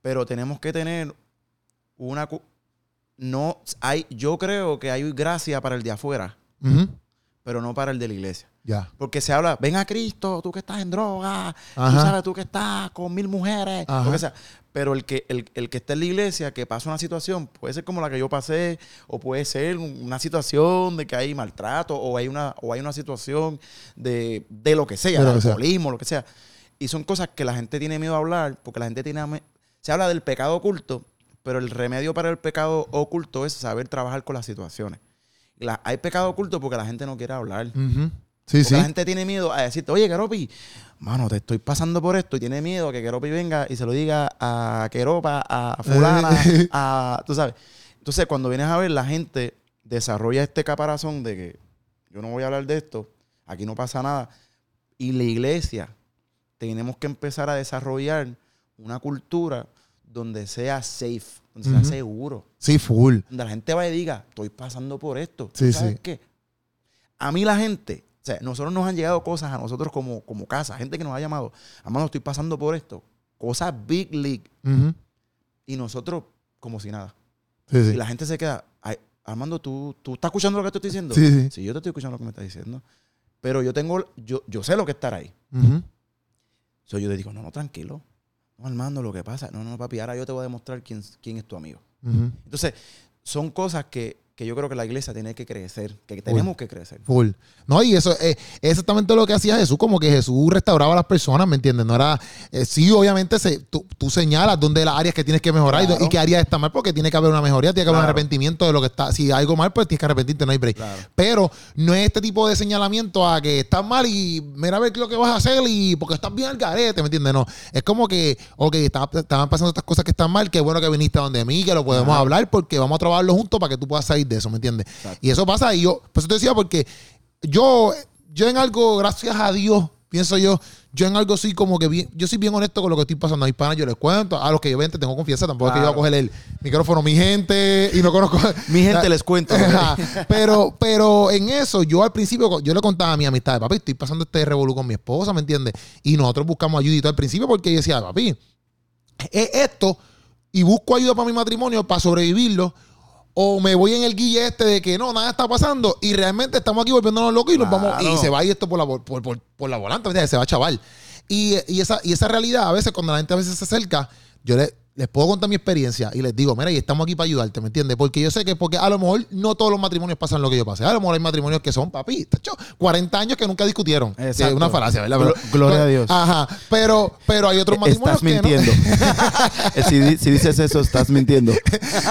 Pero tenemos que tener una... No, hay, yo creo que hay gracia para el de afuera, Ujú. Pero no para el de la iglesia. Ya. Porque se habla, ven a Cristo, tú que estás en droga, tú sabes, tú que estás con mil mujeres, Ajá. lo que sea. Pero el que, el, el que está en la iglesia, que pasa una situación, puede ser como la que yo pasé, o puede ser un- una situación de que hay maltrato, o hay una, o hay una situación de, de lo que sea, De de lo que sea. alcoholismo, lo que sea. Y son cosas que la gente tiene miedo a hablar, porque la gente tiene... Se habla del pecado oculto, pero el remedio para el pecado oculto es saber trabajar con las situaciones. La- hay pecado oculto porque la gente no quiere hablar. Sí, Porque sí. la gente tiene miedo a decirte, oye, Keropi, mano, te estoy pasando por esto y tiene miedo que Keropi venga y se lo diga a Keropa, a fulana, a... Tú sabes. Entonces, cuando vienes a ver, la gente desarrolla este caparazón de que yo no voy a hablar de esto, aquí no pasa nada. Y la iglesia, tenemos que empezar a desarrollar una cultura donde sea safe, donde sea seguro Sí, full. donde la gente va y diga, estoy pasando por esto. ¿Tú Sí, ¿Sabes sí. qué? A mí la gente, o sea, nosotros nos han llegado cosas a nosotros como, como casa, gente que nos ha llamado, Armando, estoy pasando por esto. Cosas big league. Y nosotros como si nada. Sí, Y sí. la gente se queda, "Ay, Armando, ¿tú, ¿tú estás escuchando lo que te estoy diciendo? Sí, sí. yo te estoy escuchando lo que me estás diciendo. Pero yo tengo, yo, yo sé lo que es estar ahí. Ujú. So, yo le digo, no, no, tranquilo. No, Armando, lo que pasa, no, no, papi, ahora yo te voy a demostrar quién, quién es tu amigo. Entonces, son cosas que, que yo creo que la iglesia tiene que crecer, que tenemos que crecer. Full. No, y eso eh, es exactamente lo que hacía Jesús, como que Jesús restauraba a las personas, ¿me entiendes? No era, eh, sí, obviamente se, tú, tú señalas dónde las áreas que tienes que mejorar y- Claro. y, qué áreas están mal, porque tiene que haber una mejoría, tiene que haber un arrepentimiento de lo que está. Si hay algo mal, pues tienes que arrepentirte, no hay break. Claro. Pero no es este tipo de señalamiento a que estás mal y mira a ver lo que vas a hacer y porque estás bien al garete, ¿me entiendes? No. Es como que, ok, estaban pasando estas cosas que están mal, qué bueno que viniste a donde mí, que lo podemos hablar porque vamos a trabajarlo juntos para que tú puedas salir de eso, ¿me entiendes? Exacto. Y eso pasa y yo, por eso te decía, porque yo, yo en algo, gracias a Dios, pienso yo, yo en algo soy como que bien, yo soy bien honesto con lo que estoy pasando. A mis panas yo les cuento, a los que yo ven tengo confianza, tampoco es que yo voy a coger el micrófono, mi gente, y no conozco. Mi gente les cuento. Pero, pero en eso, yo al principio, yo le contaba a mi amistad, papi, estoy pasando este revolú con mi esposa, ¿me entiendes? Y nosotros buscamos ayudita al principio porque yo decía, papi, es esto y busco ayuda para mi matrimonio para sobrevivirlo. O me voy en el guille este de que no, nada está pasando y realmente estamos aquí volviéndonos locos y nos vamos y se va a ir esto por la, por, por, por la volante, se va a chaval. Y, y esa, y esa realidad, a veces, cuando la gente a veces se acerca, yo le- les puedo contar mi experiencia y les digo, mira, y estamos aquí para ayudarte, ¿me entiendes? Porque yo sé que, porque a lo mejor no todos los matrimonios pasan lo que yo pasé. A lo mejor hay matrimonios que son, papi, tacho, 40 años que nunca discutieron. Que Es una falacia, ¿verdad? Glo- gloria a Dios. Ajá. Pero, pero hay otros matrimonios Estás que no. mintiendo. si, di- si dices eso, estás mintiendo.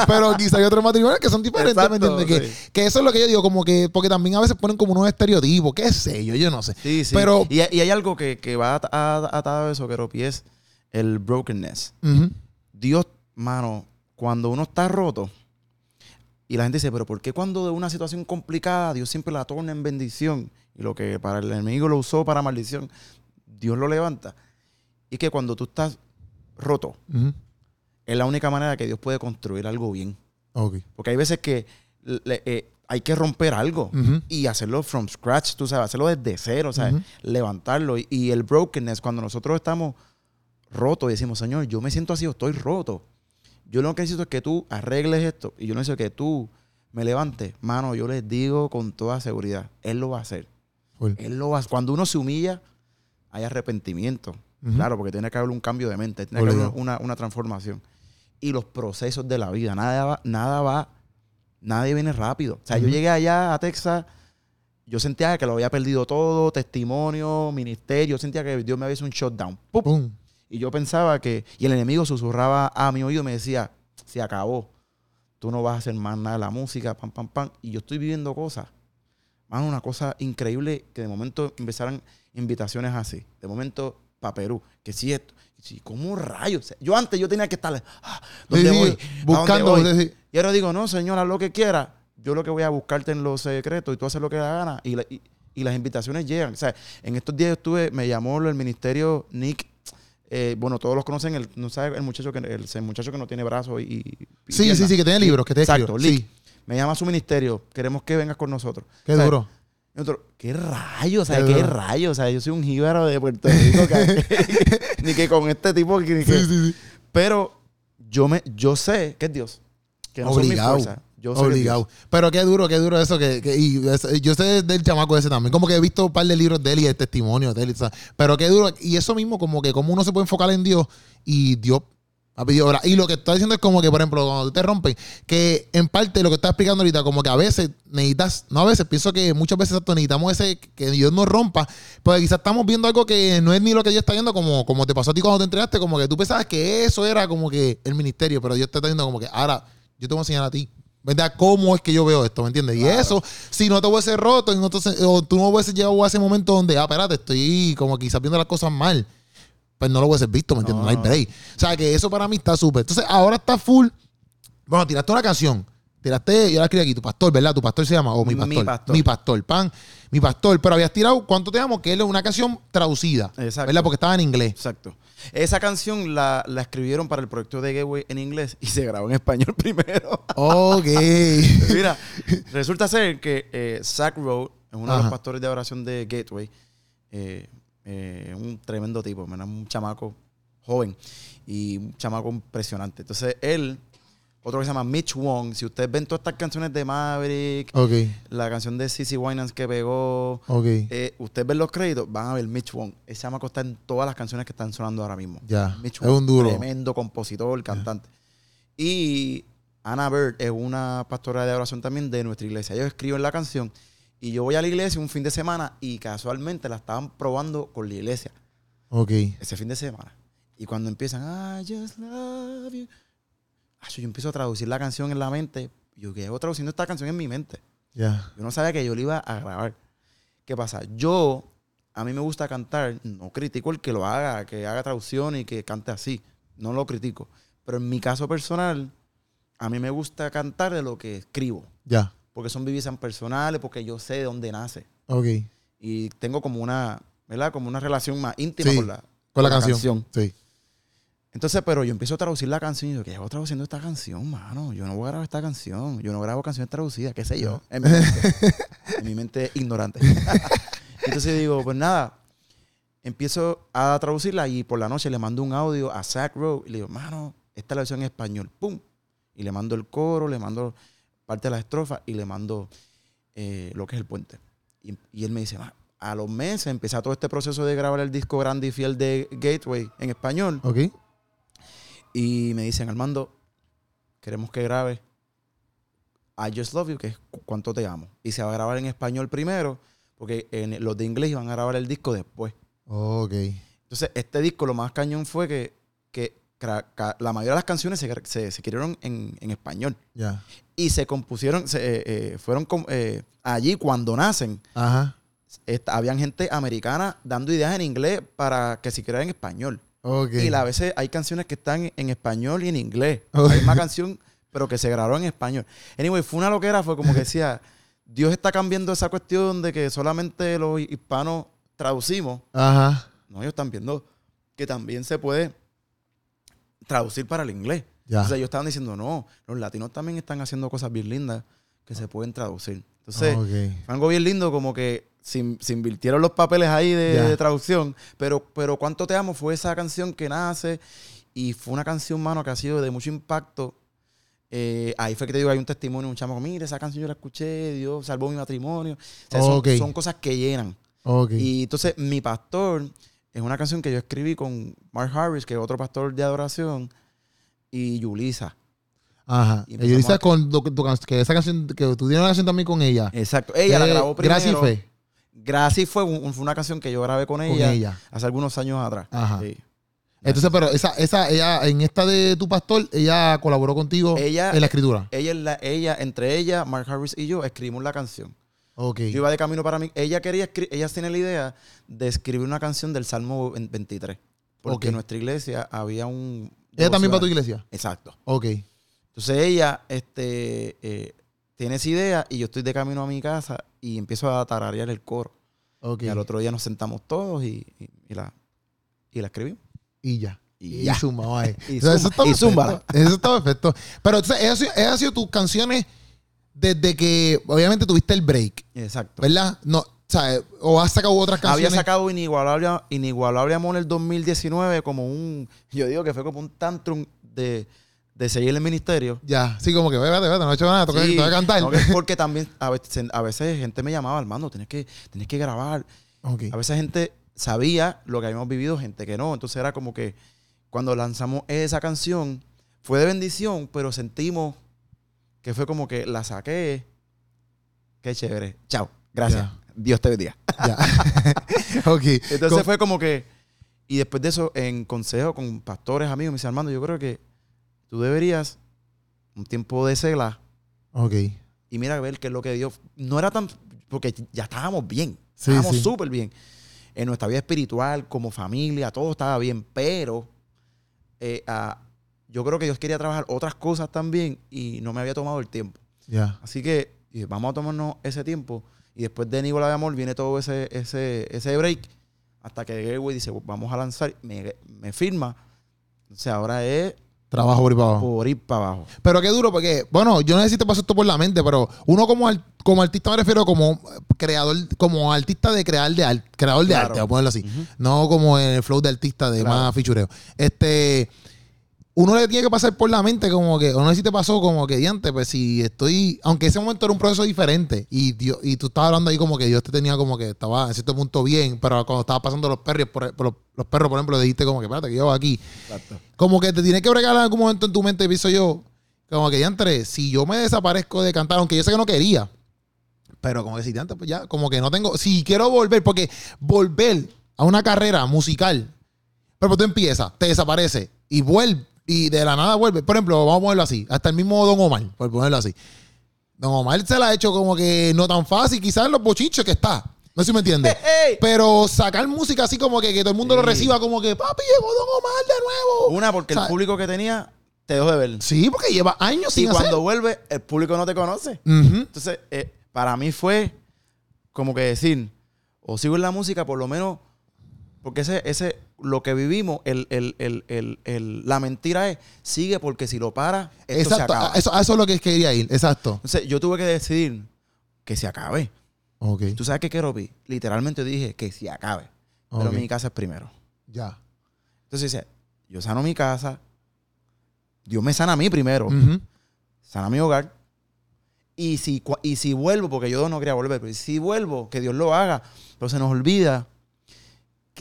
Pero quizá hay otros matrimonios que son diferentes, ¿me entiendes? Que, sí. que eso es lo que yo digo, como que, porque también a veces ponen como unos estereotipos, qué sé yo, yo no sé. Sí, sí. Pero, y, y hay algo que, que va at- at- atado a eso, Keropi, es el brokenness. Ujú, Dios, mano, cuando uno está roto, y la gente dice, pero ¿por qué cuando de una situación complicada Dios siempre la torna en bendición? Y lo que para el enemigo lo usó para maldición, Dios lo levanta. Y que cuando tú estás roto, es la única manera que Dios puede construir algo bien. Ok. Porque hay veces que le- eh, hay que romper algo y hacerlo from scratch, tú sabes, hacerlo desde cero, o sea, levantarlo. Y, y el brokenness, cuando nosotros estamos rotos y decimos, Señor, yo me siento así, yo estoy roto. Yo lo que necesito es que tú arregles esto y yo necesito que tú me levantes. Mano, yo les digo con toda seguridad, Él lo va a hacer. Él lo va a Cuando uno se humilla, hay arrepentimiento. Claro, porque tiene que haber un cambio de mente, tiene que haber una, una transformación. Y los procesos de la vida, nada va, nada va, nadie viene rápido. O sea, yo llegué allá a Texas, yo sentía que lo había perdido todo, testimonio, ministerio, yo sentía que Dios me había hecho un shutdown. ¡Pum! Pum. Y yo pensaba que, y el enemigo susurraba a mi oído y me decía, se acabó, tú no vas a hacer más nada de la música, pam, pam, pam. Y yo estoy viviendo cosas. Mano, una cosa increíble que de momento empezaron invitaciones así. De momento para Perú. Que si esto. Sí, ¿Cómo rayos? Yo antes yo tenía que estar. ah, ¿Dónde Sí, voy? ¿A Buscando. dónde voy? Y ahora digo, no, señor, haz lo que quiera. Yo lo que voy a buscarte en los secretos y tú haces lo que da gana. Y, la- y- y las invitaciones llegan. O sea, en estos días yo estuve, me llamó el ministerio Nick. Eh, bueno, todos los conocen, el, no sabe, el muchacho que el, el muchacho que no tiene brazos y, y Sí, sí, sí, que tiene libros, que te Exacto. Me llama a su ministerio. Queremos que vengas con nosotros. Qué duro. y nosotros, ¿qué rayos? Sea, Qué ¿qué, rayos? O sea, yo soy un jíbaro de Puerto Rico. ni que con este tipo. ni que- Sí, sí, sí. Pero yo, me, yo sé que es Dios. Que no Obligado. son mis fuerzas. Yo Obligado. Pero qué duro, qué duro eso. Que, yo sé del chamaco ese también. Como que he visto un par de libros de él y de testimonios de él. y tal. Pero qué duro. Y eso mismo, como que como uno se puede enfocar en Dios y Dios ha pedido ahora. Y lo que está diciendo es como que, por ejemplo, cuando te rompen, que en parte lo que estás explicando ahorita, como que a veces necesitas, no a veces, pienso que muchas veces necesitamos ese, que Dios nos rompa, porque quizás estamos viendo algo que no es ni lo que Dios está viendo, como, como te pasó a ti cuando te entregaste, como que tú pensabas que eso era como que el ministerio, pero Dios te está diciendo como que ahora yo te voy a enseñar a ti. ¿Verdad? ¿Cómo es que yo veo esto? ¿Me entiendes? Y eso, si no te hubiese roto, te- o tú no hubieses llegado a ese momento donde, ah, espérate, estoy como quizás viendo las cosas mal, pues no lo hubieses visto, ¿me entiendes? No, hay No. break. O sea, que eso para mí está súper. Entonces, ahora está full. Bueno, tiraste una canción. Tiraste, yo la escribí aquí, tu pastor, ¿verdad? Tu pastor se llama, o mi Mi pastor. pastor. Mi pastor, pan. Mi pastor. Pero habías tirado, ¿cuánto te amo? Que es una canción traducida. Exacto. ¿Verdad? Porque estaba en inglés. Exacto. Esa canción la, la escribieron para el proyecto de Gateway en inglés y se grabó en español primero. Ok. Mira, resulta ser que eh, Zach Rowe es uno de los pastores de oración de Gateway. eh, eh, un tremendo tipo, ¿verdad? un chamaco joven y un chamaco impresionante. Entonces, él, otro que se llama Mitch Wong, si ustedes ven todas estas canciones de Maverick, ok. la canción de CC Winans que pegó, Ok. eh, ustedes ven los créditos, van a ver Mitch Wong. Ese chamaco está en todas las canciones que están sonando ahora mismo. Ya. Mitch Es un duro. Tremendo compositor, cantante. Y Anna Bird es una pastora de oración también de nuestra iglesia. Ellos escriben la canción y yo voy a la iglesia un fin de semana y casualmente la estaban probando con la iglesia Ok. ese fin de semana. Y cuando empiezan, I just love you. Ah, Yo empiezo a traducir la canción en la mente. Yo quedo traduciendo esta canción en mi mente. Ya. Yo no sabía que yo le iba a grabar. ¿Qué pasa? Yo, a mí me gusta cantar, no critico el que lo haga, que haga traducción y que cante así. No lo critico. Pero en mi caso personal, a mí me gusta cantar de lo que escribo. Ya. Porque son vivencias personales, porque yo sé de dónde nace. Ok. Y tengo como una, ¿verdad? Como una relación más íntima Sí, con la, Con la, canción. Sí. Entonces, pero yo empiezo a traducir la canción y yo, ¿qué hago traduciendo esta canción, mano? Yo no voy a grabar esta canción. Yo no grabo canciones traducidas, qué sé yo. En mi mente, en mi mente ignorante. Entonces digo, pues nada, empiezo a traducirla y por la noche le mando un audio a Zach Rowe y le digo, mano, esta es la versión en español. ¡Pum! Y le mando el coro, le mando parte de la estrofa y le mando eh, lo que es el puente. Y, y él me dice, "Ah, a los meses empecé todo este proceso de grabar el disco grande y fiel de Gateway en español. Ok. Y me dicen, Armando, queremos que grabe I Just Love You, que es cu- cuánto te amo. Y se va a grabar en español primero, porque en los de inglés iban a grabar el disco después. Ok. Entonces, este disco lo más cañón fue que, que la mayoría de las canciones se, se, se escribieron en, en español. Ya. Y se compusieron, se, eh, eh, fueron eh, allí cuando nacen. Ajá. est- habían gente americana dando ideas en inglés para que se creara en español. Ok. Y la- a veces hay canciones que están en español y en inglés. Ok. Hay una canción, pero que se grabó en español. Anyway, fue una loquera, fue como que decía, Dios está cambiando esa cuestión de que solamente los hispanos traducimos. Ajá. No, ellos están viendo que también se puede traducir para el inglés. Ya. Entonces ellos estaban diciendo, no, los latinos también están haciendo cosas bien lindas que se pueden traducir. Entonces, Ok. fue algo bien lindo, como que se, se invirtieron los papeles ahí de, traducción, pero, pero Cuánto Te Amo fue esa canción que nace y fue una canción, mano, que ha sido de mucho impacto. Eh, ahí fue que te digo, hay un testimonio, un chamo, mire, esa canción yo la escuché, Dios salvó mi matrimonio. O sea, son, cosas que llenan. Y entonces, Mi Pastor es una canción que yo escribí con Mark Harris, que es otro pastor de adoración, y Yulisa. Ajá. y Y empezamos dice a- con que esa canción, que tú tienes una canción también con ella. Exacto. Ella la Eh, grabó primero. Gracias Fe. Gracias fue, un- fue una canción que yo grabé con Con ella, hace algunos años atrás. Ajá. Sí. Entonces, pero esa, esa, ella, en esta de tu pastor, ella colaboró contigo Ella- en la escritura. Ella, ella, entre ella, Mark Harris y yo, escribimos la canción. Ok. Yo iba de camino para mí. Ella quería ella tiene la idea de escribir una canción del Salmo 23. Porque en nuestra iglesia había un. Ella también va a tu iglesia. Exacto. Ok. Entonces ella este, eh, tiene esa idea y yo estoy de camino a mi casa y empiezo a tararear el coro. Ok. Y al otro día nos sentamos todos y, y- y la, y la escribimos. Y ya. Y ya. zumba, vaya. Y O sea, eso zumba- perfecto. zúmbala. Eso está perfecto. Pero entonces, esas, esas han sido tus canciones desde que, obviamente, tuviste el break, Exacto. ¿verdad? No, o sea, o has sacado otras canciones. Había sacado Inigualable, Inigualable Amor en el 2019 como un, yo digo que fue como un tantrum de, de seguir el ministerio. Ya, sí, como que, vete, vete, no he hecho nada, que- Sí, cantar. no, que porque también a veces, a veces gente me llamaba, Armando, tienes que, tienes que grabar. A veces gente sabía lo que habíamos vivido, gente que no. Entonces era como que cuando lanzamos esa canción, fue de bendición, pero sentimos que fue como que la saqué. Qué chévere. Chao. Gracias. Ya. Dios te bendiga. Ya. ok. Entonces fue como que. Y después de eso, en consejo con pastores, amigos, me dice Armando, yo creo que tú deberías un tiempo de cela Ok. y mira a ver qué es lo que Dios. No era tan. Porque ya estábamos bien. Sí, estábamos sí. súper bien. En nuestra vida espiritual, como familia, todo estaba bien. Pero eh, ah, yo creo que Dios quería trabajar otras cosas también y no me había tomado el tiempo. Ya. Así que dije, vamos a tomarnos ese tiempo. Y después de Nígola de Amor viene todo ese, ese, ese break. Hasta que Gateway dice, vamos a lanzar. Me, me firma. Entonces ahora es Trabajo por ahí para abajo. por ir para abajo. Pero qué duro, porque, bueno, yo no sé si te pasó esto por la mente, pero uno como, al- como artista me refiero como creador, como artista de crear de arte, creador de arte, voy a ponerlo así. No como en el flow de artista de Claro. más fichureo. Este, uno le tiene que pasar por la mente como que, o no sé si te pasó como que, diante, pues si estoy, aunque ese momento era un proceso diferente y Dios, y tú estabas hablando ahí como que Dios te tenía como que estaba en cierto punto bien, pero cuando estabas pasando los perros, por, por los, los perros, por ejemplo, dijiste como que, espérate, que yo aquí. Exacto. Como que te tienes que bregar en algún momento en tu mente, pienso yo, como que entre, si yo me desaparezco de cantar, aunque yo sé que no quería, pero como que si antes, pues ya, como que no tengo, si quiero volver, porque volver a una carrera musical, pero tú empiezas, te desaparece y vuelve, y de la nada vuelve. Por ejemplo, vamos a ponerlo así, hasta el mismo Don Omar, por ponerlo así. Don Omar se la ha hecho como que no tan fácil, quizás en los bochiches que está. No sé si me entiendes. Pero sacar música así como que, que todo el mundo lo reciba como que, papi, llegó Don Omar de nuevo. Una, porque O sea, el público que tenía te dejó de ver. Sí, porque lleva años Y sin cuando hacer. vuelve, el público no te conoce. Entonces, eh, para mí fue como que decir, o sigo en la música, por lo menos, porque ese, ese, lo que vivimos, el, el- el- el- el- la mentira es, sigue porque si lo para, esto Exacto, se acaba. eso, eso es lo que quería ir, exacto. Entonces, yo tuve que decidir que se acabe. Ok, ¿Tú sabes qué quiero, Pi? Literalmente dije que se acabe. Pero mi casa es primero. ya. Entonces dice, yo sano mi casa, Dios me sana a mí primero, sana mi hogar. Y si, y si vuelvo, porque yo no quería volver, pero si vuelvo, que Dios lo haga. Pero se nos olvida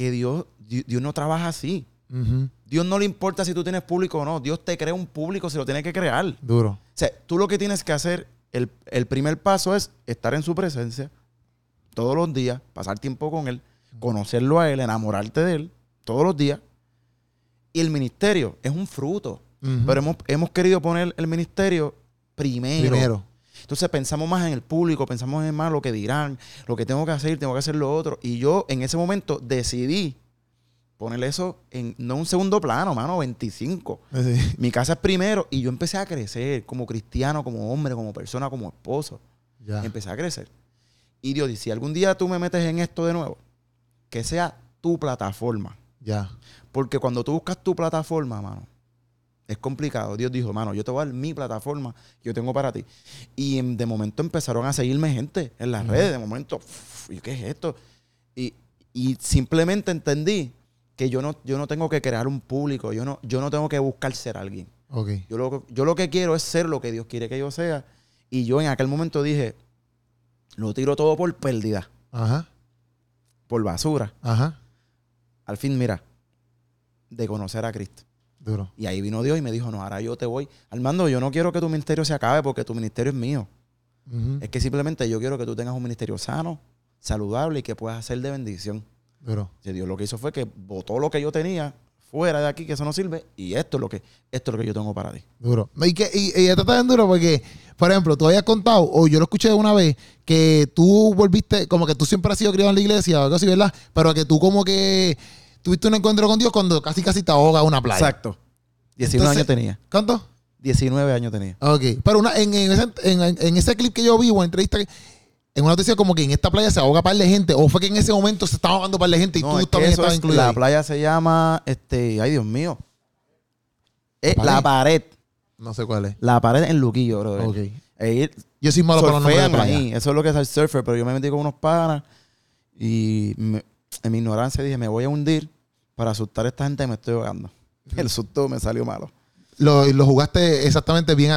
que Dios, Di- Dios no trabaja así. Dios no le importa si tú tienes público o no. Dios te crea un público, se lo tiene que crear. O Duro. sea, tú lo que tienes que hacer, el, el primer paso es estar en su presencia todos los días, pasar tiempo con Él, conocerlo a Él, enamorarte de Él todos los días. Y el ministerio es un fruto. Pero hemos, hemos querido poner el ministerio primero. Primero. Entonces pensamos más en el público, pensamos en más lo que dirán, lo que tengo que hacer, tengo que hacer lo otro. Y yo en ese momento decidí poner eso en no un segundo plano, mano, 25. Sí. Mi casa es primero y yo empecé a crecer como cristiano, como hombre, como persona, como esposo. Ya. Empecé a crecer. Y Dios dice, si algún día tú me metes en esto de nuevo, que sea tu plataforma. Ya. Porque cuando tú buscas tu plataforma, mano, es complicado. Dios dijo, mano, yo te voy a dar mi plataforma que yo tengo para ti. Y em, de momento empezaron a seguirme gente en las redes. De momento, "Uf, ¿y qué es esto? Y, y simplemente entendí que yo no, yo no tengo que crear un público. Yo no, yo no tengo que buscar ser alguien. Ok. Yo lo, yo lo que quiero es ser lo que Dios quiere que yo sea. Y yo en aquel momento dije, lo tiro todo por pérdida, Ajá. por basura. Ajá. Al fin, mira, de conocer a Cristo. Duro. Y ahí vino Dios y me dijo, no, ahora yo te voy. Armando, yo no quiero que tu ministerio se acabe porque tu ministerio es mío. Es que simplemente yo quiero que tú tengas un ministerio sano, saludable y que puedas hacer de bendición. Duro. Y Dios lo que hizo fue que botó lo que yo tenía fuera de aquí, que eso no sirve, y esto es lo que, esto es lo que yo tengo para ti. Duro. Y, que, y, y esto está bien duro porque, por ejemplo, tú habías contado, o yo lo escuché una vez, que tú volviste, como que tú siempre has sido criado en la iglesia o algo así, ¿verdad? Pero que tú como que tuviste un encuentro con Dios cuando casi casi te ahoga una playa. Exacto. 19 Entonces- años tenía. ¿Cuánto? 19 años tenía. Ok. Pero una, en, en ese, en, en ese clip que yo vi o en entrevista, que- en una noticia como que en esta playa se ahoga par de gente, o fue que en ese momento se estaba ahogando par de gente y No, tú es también estabas es- incluido. La ahí. playa se llama, este, ay Dios mío. Eh, ¿La la pared. No sé cuál es. La pared en Luquillo, bro. Ok. Yo soy malo para los nombres de playa. ahí. Eso es lo que es el surfer. Pero yo me metí con unos panas y me- en mi ignorancia dije, me voy a hundir para asustar a esta gente y me estoy ahogando. El susto me salió malo. lo, lo jugaste exactamente bien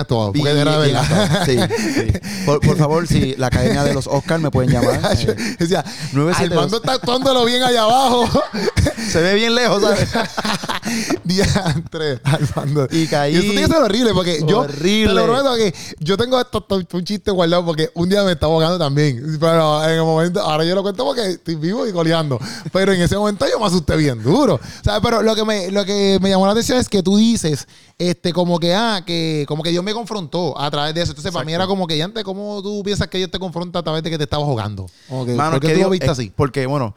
era. Sí, sí. Por, por favor, si la Academia de los Oscars me pueden llamar. eh, 972. Armando está actuándolo bien allá abajo. se ve bien lejos, ¿sabes? Diantre, Armando. Y caí. eso tiene que ser horrible porque yo Horrible. te lo prometo que yo tengo esto, esto- un chiste guardado porque un día me estaba ahogando también. Pero en el momento, ahora yo lo cuento porque estoy vivo y coleando. Pero en ese momento yo me asusté bien duro. ¿Sabes? Pero lo que me, lo que me llamó la atención es que tú dices, este, como que, ah, que como que Dios me confrontó a través de eso. Entonces, para mí era como que, ya antes, ¿cómo tú piensas que Dios te confronta a través de que te estabas? Como que, Mano, ¿Por qué que tú lo Dios- viste es- así? Porque, bueno,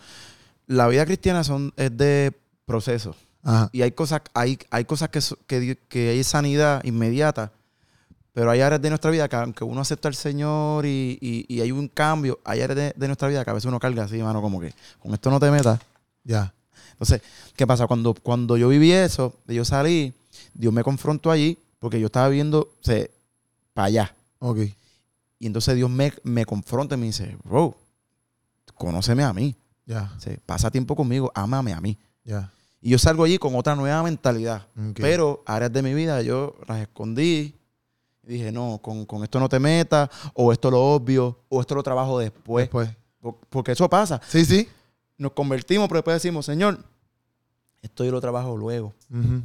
la vida cristiana son, es de proceso. Ajá. Y hay cosas, hay, hay cosas que, que, que hay sanidad inmediata, pero hay áreas de nuestra vida que aunque uno acepta al Señor y, y- y hay un cambio, hay áreas de, de nuestra vida que a veces uno carga así, mano, como que con esto no te metas. Ya. Entonces, ¿qué pasa? Cuando, cuando yo viví eso, yo salí, Dios me confrontó allí, porque yo estaba viendo para allá. Ok. Y entonces Dios me, me confronta y me dice, bro, conóceme a mí. O sea, pasa tiempo conmigo, ámame a mí. Ya. Y yo salgo allí con otra nueva mentalidad. Ok. Pero áreas de mi vida yo las escondí. Y dije, no, con, con esto no te metas, o esto lo obvio, o esto lo trabajo después. Después. Por- Porque eso pasa. Sí, sí. Nos convertimos, pero después decimos, Señor, esto yo lo trabajo luego. Ujú.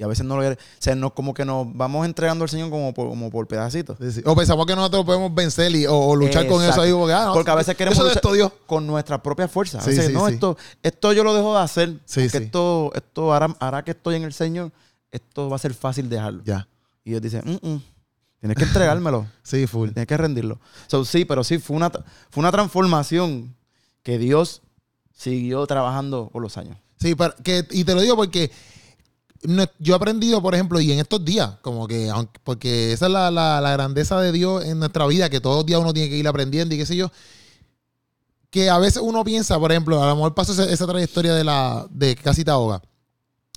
Y a veces no lo O sea, no, como que nos vamos entregando al Señor como por, como por pedacitos. Sí, sí. O pensamos que nosotros podemos vencer y, o, o luchar con eso ahí. Porque, ah, no, Porque a veces queremos Eso luchar- esto Dios. Con nuestra propia fuerza. A veces, sí, no. Esto, esto yo lo dejo de hacer. Sí, porque esto, esto hará, hará que estoy en el Señor. Esto va a ser fácil dejarlo. Ya. Y Dios dice, "Mm, mm, tienes que entregármelo. Sí, full. tienes que rendirlo. So, sí, pero sí, fue una, fue una transformación que Dios siguió trabajando por los años. Sí, pero que, y te lo digo porque yo he aprendido, por ejemplo, y en estos días, como que, aunque, porque esa es la, la- la grandeza de Dios en nuestra vida, que todos los días uno tiene que ir aprendiendo y qué sé yo, que a veces uno piensa, por ejemplo, a lo mejor pasó esa, esa trayectoria de la de que casi te ahoga.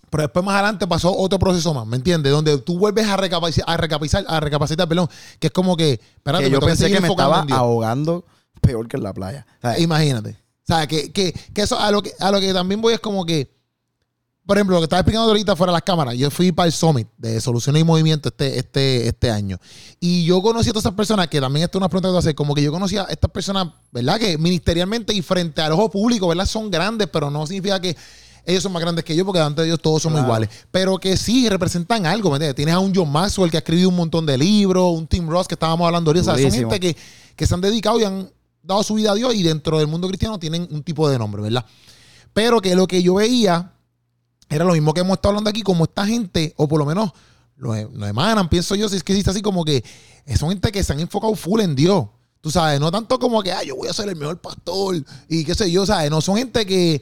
Pero después más adelante pasó otro proceso más, ¿me entiendes? Donde tú vuelves a recapacitar, a recapacitar, a recapacitar, perdón, que es como que, espérate, que yo pensé que me estaba ahogando peor que en la playa. ¿Sabes? Imagínate. O sea, que, que, que eso a lo que, a lo que también voy es como que, por ejemplo, lo que estaba explicando ahorita fuera de las cámaras, yo fui para el Summit de Soluciones y Movimiento este, este, este año. Y yo conocí a todas esas personas, que también esto es una pregunta que te hacer, como que yo conocí a estas personas, ¿verdad? Que ministerialmente y frente al ojo público, ¿verdad? Son grandes, pero no significa que ellos son más grandes que yo, porque delante de Dios todos somos Claro. iguales. Pero que sí representan algo, ¿me entiendes? Tienes a un John Maxwell que ha escrito un montón de libros, un Tim Ross que estábamos hablando ahorita. O sea, son gente que, que se han dedicado y han dado su vida a Dios y dentro del mundo cristiano tienen un tipo de nombre, ¿verdad? Pero que lo que yo veía era lo mismo que hemos estado hablando aquí, como esta gente, o por lo menos lo, lo emanan, pienso yo, si es que existe así como que son gente que se han enfocado full en Dios. Tú sabes, no tanto como que, ah, yo voy a ser el mejor pastor y qué sé yo, ¿sabes? No, son gente que,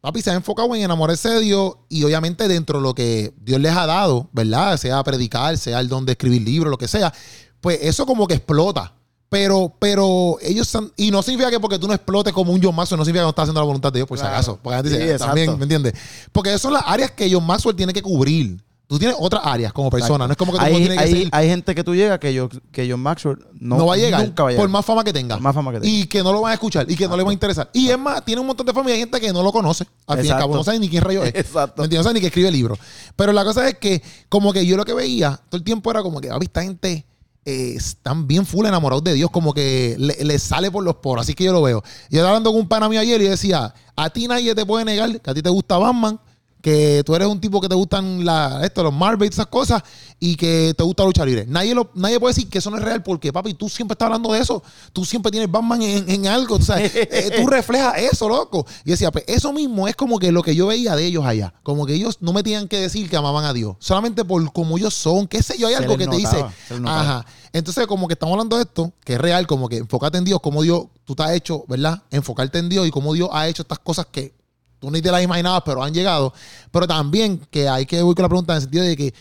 papi, se han enfocado en enamorarse de Dios y obviamente dentro de lo que Dios les ha dado, ¿verdad? Sea predicar, sea el don de escribir libros, lo que sea, pues eso como que explota. Pero, pero ellos son, y no significa que porque tú no explotes como un John Maxwell, no significa que no estás haciendo la voluntad de Dios, por si acaso. Porque Sí, dice, también. ¿me entiendes? Porque esas son las áreas que John Maxwell tiene que cubrir. Tú tienes otras áreas como persona. No es como que tú hay, tienes que hay- seguir- hay gente que tú llegas que, yo, que John Maxwell no, no, va a llegar, Nunca va a llegar. por más fama que tenga. Por más fama que tenga. Y que no lo van a escuchar y que no le va a interesar. Y es más, tiene un montón de fama y hay gente que no lo conoce. Al fin y al cabo, no sabe ni quién rayo es. Exacto. No sabe ni que escribe libros. Pero la cosa es que, como que yo lo que veía todo el tiempo era como que, esta gente eh, están bien full enamorados de Dios, como que le, le sale por los poros. Así que yo lo veo. Yo estaba hablando con un pana mío ayer y decía: A ti nadie te puede negar que a ti te gusta Batman, que tú eres un tipo que te gustan la, esto, los Marvel y esas cosas, y que te gusta luchar libre. Nadie, lo, nadie puede decir que eso no es real porque, papi, tú siempre estás hablando de eso. Tú siempre tienes Batman en, en algo. tú sabes. Eh, tú reflejas eso, loco. Y decía, pues eso mismo es como que lo que yo veía de ellos allá. Como que ellos no me tenían que decir que amaban a Dios. Solamente por como ellos son. Qué sé yo, hay algo que te dice. Ajá. Entonces, como que estamos hablando de esto, que es real, como que enfócate en Dios, como Dios, tú te has hecho, ¿verdad? Enfocarte en Dios y cómo Dios ha hecho estas cosas que tú ni te las imaginabas, pero han llegado. Pero también que hay que ir con la pregunta en el sentido de que,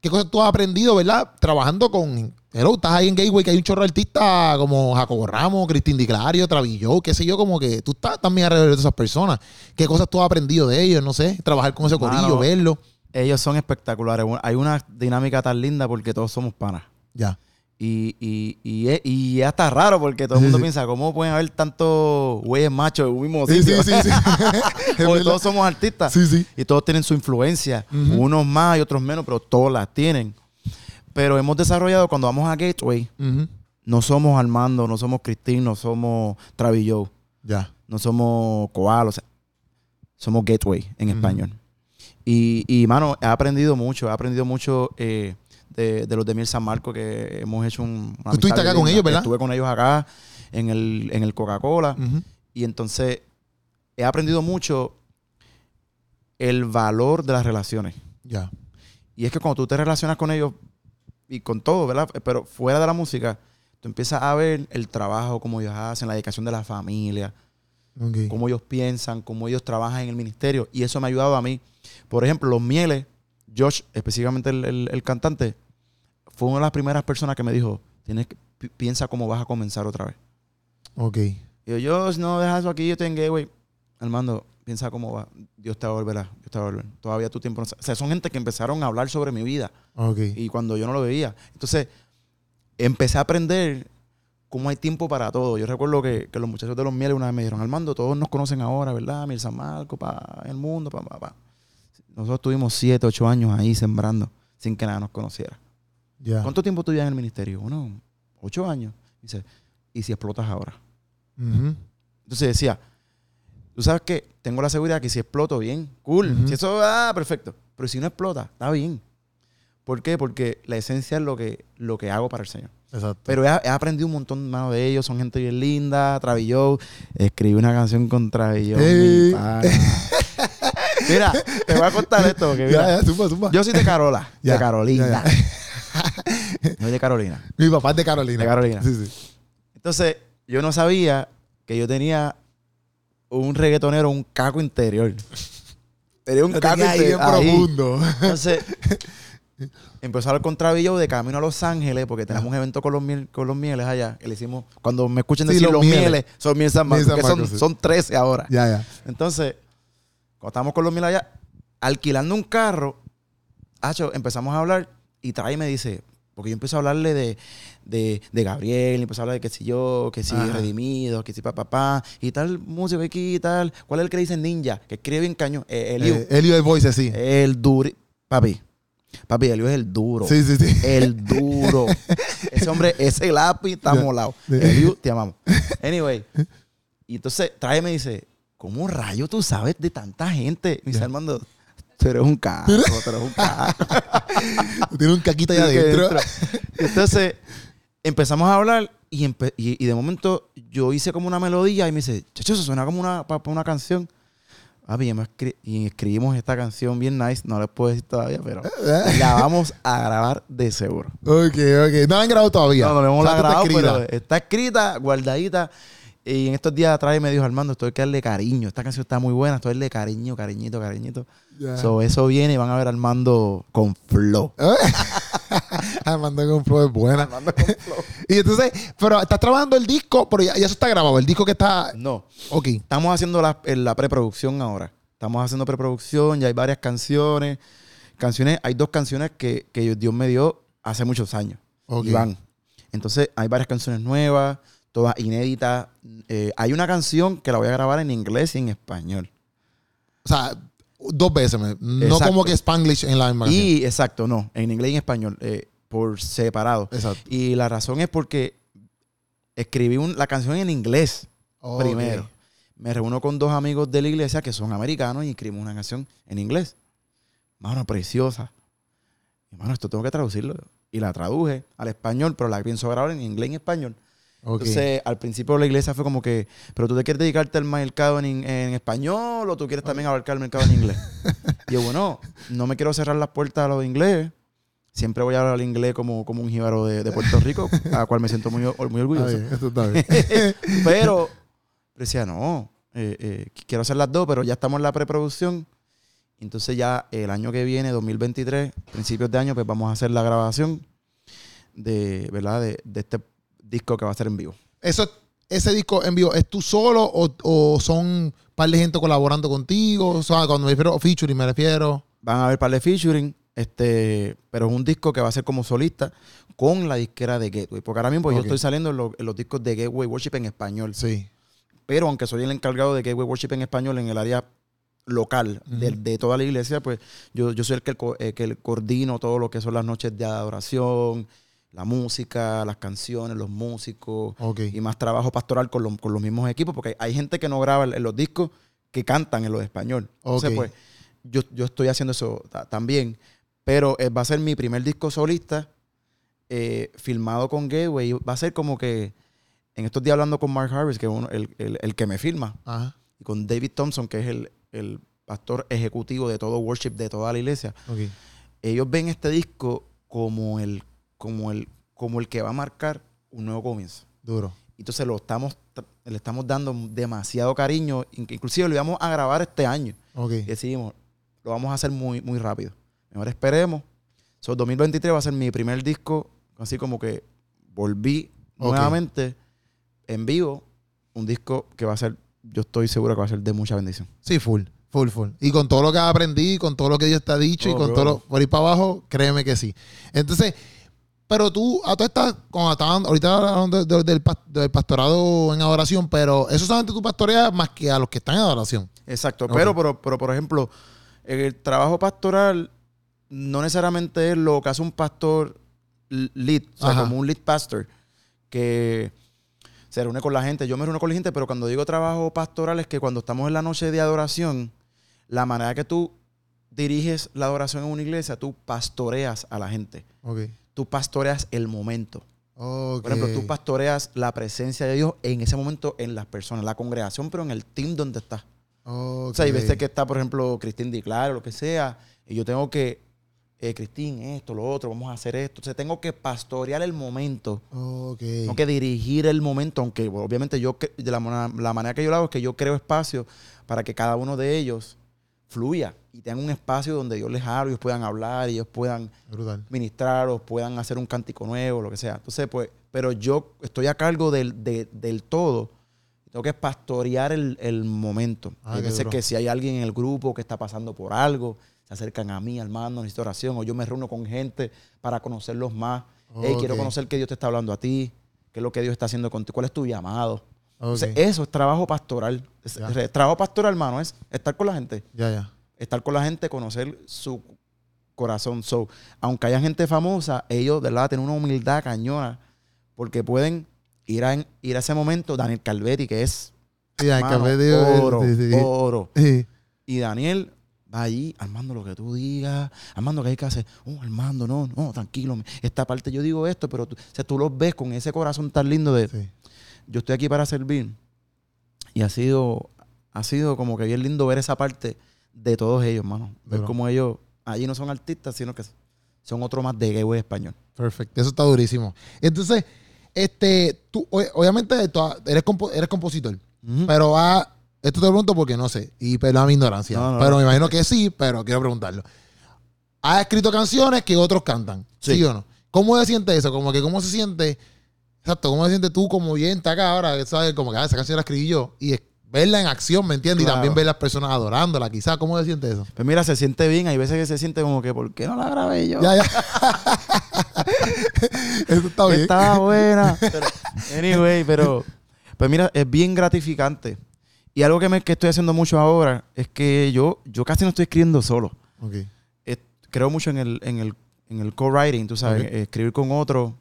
¿qué cosas tú has aprendido, ¿verdad? Trabajando con. Hello, estás ahí en Gateway, que hay un chorro de artistas como Jacobo Ramos, Cristín Di Clario, Travillo, qué sé yo, como que tú estás también alrededor de esas personas. ¿Qué cosas tú has aprendido de ellos? No sé, trabajar con ese Mano, corillo, verlo. Ellos son espectaculares. Hay una dinámica tan linda porque todos somos panas. Ya. Y, y, y, es, y hasta raro porque todo el mundo sí. piensa, ¿cómo pueden haber tantos güeyes machos en un mismo Sí, sitio? sí, sí. sí. Es Porque todos somos artistas. Sí, sí. Y todos tienen su influencia. Unos más y otros menos, pero todos las tienen. Pero hemos desarrollado, cuando vamos a Gateway, no somos Armando, no somos Cristín, no somos Travis Joe, Ya. no somos Koala, o sea, somos Gateway en español. Y, y, mano, he aprendido mucho, he aprendido mucho eh, de, de los de Miel San Marco que hemos hecho un... una Tú estuviste acá con ellos, ¿verdad? Estuve con ellos acá en el, en el Coca-Cola. Y entonces he aprendido mucho el valor de las relaciones. Ya. Y es que cuando tú te relacionas con ellos y con todo, ¿verdad? Pero fuera de la música, tú empiezas a ver el trabajo, cómo ellos hacen, la dedicación de la familia, cómo ellos piensan, cómo ellos trabajan en el ministerio. Y eso me ha ayudado a mí. Por ejemplo, los mieles, Josh, específicamente el, el- el cantante, fue una de las primeras personas que me dijo, tienes que, pi- piensa cómo vas a comenzar otra vez. Ok. Y yo, Josh, no dejas eso aquí, yo estoy en Gateway. Armando, piensa cómo va. Dios te va a volver Dios te va a volver. Todavía tu tiempo no O sea, son gente que empezaron a hablar sobre mi vida Ok. y cuando yo no lo veía. Entonces, empecé a aprender cómo hay tiempo para todo. Yo recuerdo que, que los muchachos de los mieles una vez me dijeron, Armando, todos nos conocen ahora, ¿verdad? Miel San Marco, pa, el mundo, pa, pa, pa. Nosotros tuvimos siete, ocho años ahí sembrando sin que nada nos conociera. ¿Cuánto tiempo tú llevas en el ministerio? Bueno, ocho años. Dice, ¿y si explotas ahora? Entonces decía, tú sabes que tengo la seguridad que si exploto, bien, cool. Si eso, ah, perfecto. Pero si no explota, está bien. ¿Por qué? Porque la esencia es lo que, lo que hago para el Señor. Exacto. Pero he, he aprendido un montón mano, de ellos. Son gente bien linda. Travis Joe. Escribí una canción con Travis Joe, Ey. mi pana. Mira, te voy a contar esto. Porque mira, ya, ya, zumba, zumba. yo soy de Carola. Ya, de Carolina. Yo soy de Carolina. Mi papá es de Carolina. De Carolina. Sí, sí. Entonces, yo no sabía que yo tenía un reggaetonero, un caco interior. Tenía un caco tenía interior. ahí. profundo. Entonces, empezó a hablar con Travis Joe de camino a Los Ángeles, porque tenemos un evento con los, miel- con los mieles allá. Que le hicimos, cuando me escuchen Sí, decir los mieles. mieles, son miel San Marcos, que son, sí. son 13 ahora. Ya, ya. Entonces, cuando estábamos con los mieles allá, alquilando un carro, Hacho, empezamos a hablar y Travis me dice, porque yo empecé a hablarle de, de, de Gabriel, empecé a hablar de que si yo, que si Ajá. Redimido, que si papá, y tal músico aquí y tal. ¿Cuál es el que le dicen ninja? Que escribe bien cañón. Eh, Eliu. Eh, Elio de Voice, sí. el duro. Papi, papi, Eliu es el duro. Sí, sí, sí. El duro. ese hombre, ese lápiz está molado. Ya. Eliu, te amamos. Anyway. Y entonces trae y me dice, ¿cómo rayo tú sabes de tanta gente? Me dice. Armando, tú eres un caco, tú eres un caco. Tiene un caquito allá adentro. dentro. Entonces, empezamos a hablar y, empe- y, y de momento yo hice como una melodía y me dice, chacho, eso suena como una, para una canción. Ah, bien, y escribimos esta canción bien nice, no les puedo decir todavía, pero la vamos a grabar de seguro. Ok, ok. No la han grabado todavía. No, no la hemos O sea, tú grabado, escrita. pero está escrita, guardadita. Y en estos días atrás me dijo Armando, esto hay que darle cariño. Esta canción está muy buena, esto hay que darle cariño, cariñito, cariñito. Ya. So, eso viene y van a ver a Armando con flow. Armando con flow es buena. Armando con flow. Y entonces, pero estás trabajando el disco, pero ya, ya eso está grabado. El disco que está. No, Ok. estamos haciendo la, la preproducción ahora. Estamos haciendo preproducción, ya hay varias canciones. Canciones, hay dos canciones que, que Dios me dio hace muchos años. Ok. Y van. Entonces, hay varias canciones nuevas, todas inéditas. Eh, hay una canción que la voy a grabar en inglés y en español. O sea, dos veces. me- No Exacto. como que Spanglish en la misma canción. Y, exacto, no, en inglés y en español, eh, por separado. Exacto. Y la razón es porque escribí un- la canción en inglés primero. Me reúno con dos amigos de la iglesia que son americanos y escribimos una canción en inglés. Mano, preciosa. Y, mano, esto tengo que traducirlo. Y la traduje al español, pero la pienso grabar en inglés y en español. Entonces, al principio la iglesia fue como que, pero tú te quieres dedicarte al mercado en, en español o tú quieres también abarcar el mercado en inglés. y yo, bueno, no me quiero cerrar las puertas a lo de inglés. Siempre voy a hablar inglés como, como un jíbaro de, de Puerto Rico, a la cual me siento muy, muy orgulloso. esto está bien. pero decía, no, eh, eh, quiero hacer las dos, pero ya estamos en la preproducción. Entonces ya el año que viene, 2023, principios de año, pues vamos a hacer la grabación de, ¿verdad? De, de este disco que va a ser en vivo. Eso, ese disco en vivo, ¿es tú solo o, o son un par de gente colaborando contigo? O sea, cuando me refiero a featuring, me refiero. Van a haber par de featuring. Este, pero es un disco que va a ser como solista con la disquera de Gateway. Porque ahora mismo yo Ok. estoy saliendo en, lo- en los discos de Gateway Worship en español. Sí. Pero aunque soy el encargado de Gateway Worship en español en el área local de, toda la iglesia, pues yo, yo soy el que, co- eh, que coordino todo lo que son las noches de adoración, la música, las canciones, los músicos y más trabajo pastoral con, los- con los mismos equipos, porque hay gente que no graba en los discos que cantan en los español. Entonces, pues, yo, yo estoy haciendo eso ta- también. Pero eh, va a ser mi primer disco solista, eh, filmado con Gateway. Va a ser como que, en estos días hablando con Mark Harris, que es uno- el, el- el que me filma, Ajá. y con David Thompson, que es el, el pastor ejecutivo de todo worship de toda la iglesia, ellos ven este disco como el, como el, como el que va a marcar un nuevo comienzo. Duro. Entonces lo estamos, le estamos dando demasiado cariño. Inc- Inclusive lo íbamos a grabar este año. Ok. Y decidimos, lo vamos a hacer muy, muy rápido. Mejor esperemos. So, 2023 va a ser mi primer disco, así como que volví nuevamente en vivo. Un disco que va a ser, yo estoy seguro que va a ser de mucha bendición. Sí, full. Full, full. Y con todo lo que aprendí, con todo lo que Dios te ha dicho y Oh, con bro. todo lo por ahí para abajo, créeme que sí. Entonces, pero tú, a todas estas, cuando estaban, ahorita de- de- del, del pastorado en adoración, pero eso solamente tú pastoreas más que a los que están en adoración. Exacto. Pero, pero, pero, por ejemplo, el trabajo pastoral no necesariamente es lo que hace un pastor lead, o sea, Ajá. como un lead pastor, que se reúne con la gente. Yo me reúno con la gente, pero cuando digo trabajo pastoral es que cuando estamos en la noche de adoración, la manera que tú diriges la adoración en una iglesia, tú pastoreas a la gente. Ok. Tú pastoreas el momento. Por ejemplo, tú pastoreas la presencia de Dios en ese momento en las personas, la congregación, pero en el team donde estás. O sea, hay veces que está, por ejemplo, Cristín Di Claro, lo que sea, y yo tengo que, eh, Cristín, esto, lo otro, vamos a hacer esto. Entonces tengo que pastorear el momento, tengo que dirigir el momento, aunque bueno, obviamente yo, de la, la manera que yo lo hago es que yo creo espacio para que cada uno de ellos fluya y tengan un espacio donde yo les hablo, ellos puedan hablar, ellos puedan Brutal. ministrar o puedan hacer un cántico nuevo, lo que sea. Entonces, pues, pero yo estoy a cargo del, de- del todo. Tengo que pastorear el, el momento. Ah, veces que si hay alguien en el grupo que está pasando por algo, se acercan a mí, hermano, necesito oración, o yo me reúno con gente para conocerlos más. Hey, quiero conocer qué Dios te está hablando a ti, qué es lo que Dios está haciendo contigo, cuál es tu llamado. Entonces, eso es trabajo pastoral. Es- trabajo pastoral, hermano, es estar con la gente Ya, ya. Estar con la gente, conocer su corazón. So, aunque haya gente famosa, ellos de verdad tienen una humildad cañona porque pueden ir a, ir a ese momento. Daniel Calvetti, que es Sí, de oro, sí, sí. oro. Y Daniel va allí, Armando, lo que tú digas, Armando, que hay que hacer? Oh, Armando, no, no, tranquilo. Esta parte yo digo esto, pero tú, o sea, tú los ves con ese corazón tan lindo de yo estoy aquí para servir. Y ha sido, ha sido como que bien lindo ver esa parte de todos ellos, mano. Ver cómo ellos, allí no son artistas, sino que son otro más de gateway español. Perfecto, eso está durísimo. Entonces, este, tú, obviamente, eres, compo- eres compositor, pero va, esto te pregunto porque no sé, y perdona mi ignorancia, No, no, pero no. me imagino que sí, pero quiero preguntarlo. ¿Has escrito canciones que otros cantan? ¿Sí, Sí. o no? ¿Cómo se siente eso? Como que, ¿cómo se siente? Exacto, ¿cómo se siente tú como oyente acá ahora? ¿Sabes? Como que ah, esa canción la escribí yo. Y es- verla en acción, ¿me entiendes? Y también ver las personas adorándola, quizás. ¿Cómo se siente eso? Pues mira, se siente bien. Hay veces que se siente como que, ¿por qué no la grabé yo? Ya, ya. eso está bien. Estaba buena. Pero, anyway, pero, pues mira, es bien gratificante. Y algo que, me, que estoy haciendo mucho ahora es que yo, yo casi no estoy escribiendo solo. Ok. eh, creo mucho en el, en el, en el co-writing, tú sabes, escribir con otro.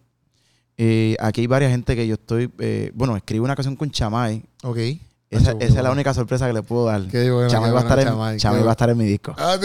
Eh, aquí hay varias gente que yo estoy, eh, bueno, escribí una canción con Chamay. Ok. Esa, es la única sorpresa que le puedo dar. Qué bueno, Chamay, qué va, a bueno, estar en, Chamay, Chamay va a estar en mi disco. ¡Ah!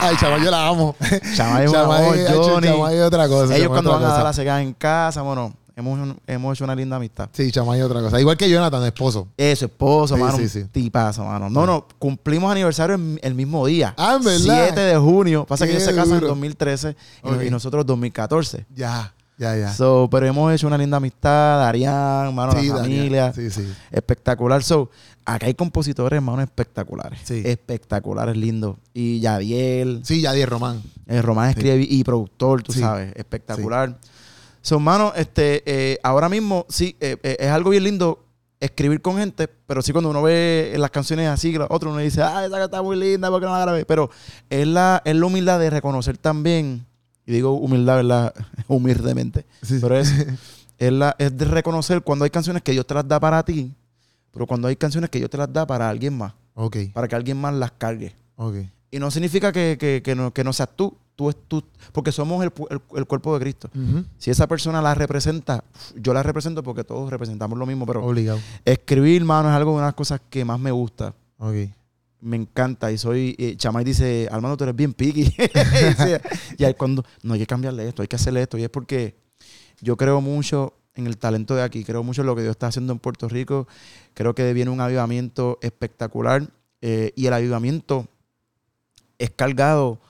Ay, chaval, yo la amo. Chamay es un Chamay, amor, Johnny. Chamay es otra cosa. Ellos Chamay cuando van otra a dar cosa. la cegada en casa, bueno, hemos, hemos hecho una linda amistad. Sí, Chamay es otra cosa. Igual que Jonathan, esposo. Eso, esposo, Sí, mano. sí, sí. Tipazo, mano. No, no, cumplimos aniversario en- el mismo día. Ah, ¿en verdad? 7 de junio. Pasa que ellos se casan en duro. 2013 y, Ok. y nosotros 2014. Ya, ya, ya. So, pero hemos hecho una linda amistad, Arián, mano, Sí, la familia. Sí, sí. Espectacular. So, acá hay compositores, hermano, espectaculares. Sí. Espectaculares, lindos. Y Yadiel, Sí, Yadier Román. eh, Román escribe y productor, tú sabes. Espectacular. So, hermano, este, eh, ahora mismo, sí, eh, eh, es algo bien lindo escribir con gente, pero sí cuando uno ve las canciones así, otro uno dice, ah, esa está muy linda, porque no la grabé? Pero es la, es la humildad de reconocer también, y digo humildad, ¿verdad? Humildemente, pero es, es, la, es de reconocer cuando hay canciones que Dios te las da para ti, pero cuando hay canciones que Dios te las da para alguien más. Ok. Para que alguien más las cargue. Ok. Y no significa que, que, que, no, que no seas tú. Tú es tú. Porque somos el, el, el cuerpo de Cristo. Si esa persona la representa, yo la represento porque todos representamos lo mismo. Pero Obligado. escribir, mano, es algo de las cosas que más me gusta. Ok. Me encanta. Y soy. eh, Chamay dice, Armando, tú eres bien. Dice, y ahí cuando. No hay que cambiarle esto, hay que hacerle esto. Y es porque yo creo mucho en el talento de aquí. Creo mucho en lo que Dios está haciendo en Puerto Rico. Creo que viene un avivamiento espectacular. eh, y el avivamiento es cargado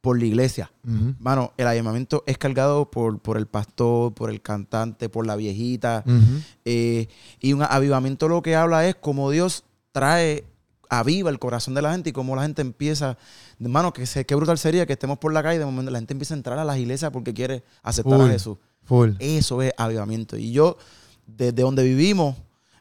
por la iglesia. Mano, el avivamiento es cargado por, por el pastor, por el cantante, por la viejita. Eh, y un avivamiento lo que habla es cómo Dios trae, aviva el corazón de la gente y cómo la gente empieza, hermano, que se, qué brutal sería que estemos por la calle y de momento la gente empieza a entrar a las iglesias porque quiere aceptar Full. a Jesús. Full. Eso es avivamiento. Y yo, desde donde vivimos,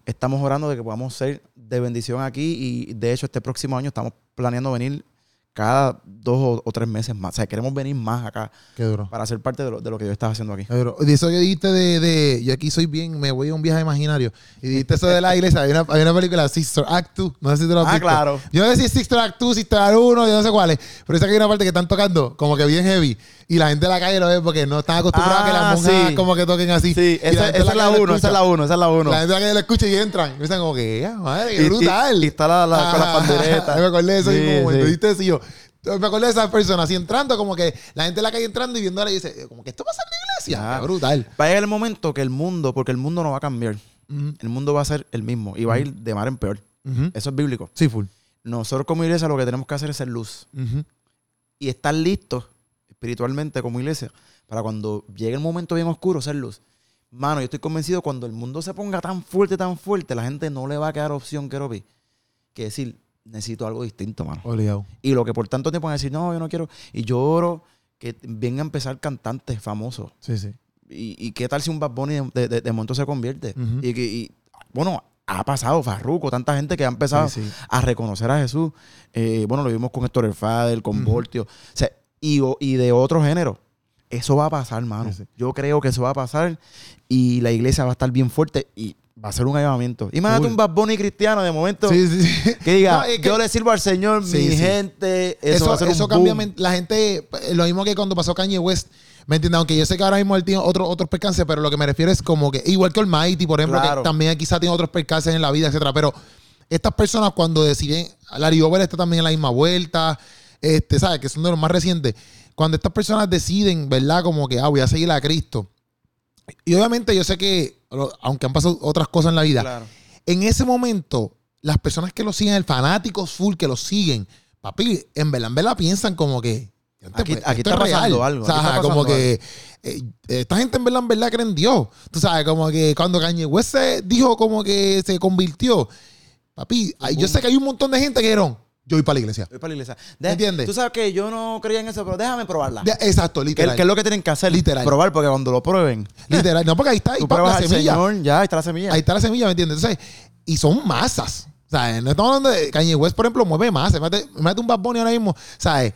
estamos orando de que podamos ser de bendición aquí. Y de hecho, este próximo año estamos planeando venir cada dos o, tres meses más. O sea, queremos venir más acá Qué duro. para ser parte de lo, de lo que yo estaba haciendo aquí. Qué duro. De eso que dijiste de, de. Yo aquí soy bien, me voy a un viaje imaginario. Y dijiste eso de la iglesia. Hay una, hay una película, Sister Act 2. No sé si te lo has Ah, visto. claro. Yo no sé si es Sister Act 2, Sister Act 1, yo no sé cuál es. Pero esa que hay una parte que están tocando como que bien heavy. Y la gente de la calle lo ve porque no están acostumbrados a que Ah, las monjas sí. como que toquen así. Sí, Y esa, la esa es la calle lo uno, esa es la uno, esa es la uno. La gente de la calle lo escucha y entran. Y dicen como que, ya, madre, Y- qué y- brutal. y está la- la- con las panderetas. me acordé de eso Sí, mismo momento. sí. ¿Viste eso? Y yo, me acordé de esas personas así entrando, como que la gente de la calle entrando y viendo y dice, como que esto pasa en la iglesia. Ah. Qué brutal. Va a llegar el momento que el mundo, porque el mundo no va a cambiar, el mundo va a ser el mismo y va a ir de mar en peor. Eso es bíblico. Sí, full. Nosotros como iglesia lo que tenemos que hacer es ser luz y estar listos espiritualmente como iglesia para cuando llegue el momento bien oscuro ser luz. Mano, yo estoy convencido cuando el mundo se ponga tan fuerte, tan fuerte, la gente no le va a quedar opción, quiero ver, que decir, necesito algo distinto, mano. Obligado. Y lo que por tanto tiempo van a decir, no, yo no quiero. Y yo oro que vengan a empezar cantantes famosos. Sí, sí. ¿Y, y qué tal si un Bad Bunny de, de- de momento se convierte? Y, que- y, bueno, ha pasado Farruko, tanta gente que ha empezado Sí, sí. a reconocer a Jesús. Eh, bueno, lo vimos con Héctor El Fader, con. Voltio. O sea, y, y de otro género. Eso va a pasar, mano. Sí. Yo creo que eso va a pasar y la iglesia va a estar bien fuerte y va a ser un avivamiento. Imagínate un Bad Bunny cristiano de momento Sí, sí, que diga, No, es que- yo le sirvo al Señor, Sí, mi gente. Eso, Eso, va a ser eso un cambia boom. la gente, eh, lo mismo que cuando pasó Kanye West, ¿me entiendes? Aunque yo sé que ahora mismo él tiene otro, otros percances, pero lo que me refiero es como que, igual que Almighty, por ejemplo, Claro. que también quizá tiene otros percances en la vida, etcétera, pero estas personas cuando deciden, Larry Over está también en la misma vuelta, este, ¿sabes? Que son de los más recientes. Cuando estas personas deciden, ¿verdad? Como que, ah, voy a seguir a Cristo. Y obviamente yo sé que, aunque han pasado otras cosas en la vida, Claro. en ese momento, las personas que lo siguen, el fanáticos full que lo siguen, papi, en verdad, en verdad piensan como que. "Gente, Aquí- pues, aquí está es pasando real". algo, O sea, aquí está como que eh, esta gente en verdad, en verdad cree en Dios. Tú sabes, como que cuando Kanye West se dijo como que se convirtió, papi, yo sé que hay un montón de gente que dijeron, yo voy para la iglesia. Voy para la iglesia. ¿Entiendes? Tú sabes que yo no creía en eso, pero déjame probarla. De- exacto, ¿Qué, literal. qué es lo que tienen que hacer? Literal. Probar, porque cuando lo prueben, Literal. No, porque ahí está, ahí tú está pruebas la al semilla. Señor, ya, ahí está la semilla. Ahí está la semilla, ¿me entiendes? Entonces, y son masas. ¿Sabes? No estamos hablando de Kanye West, por ejemplo, mueve masas. Mete, mete un Bad Bunny ahora mismo. ¿Sabes?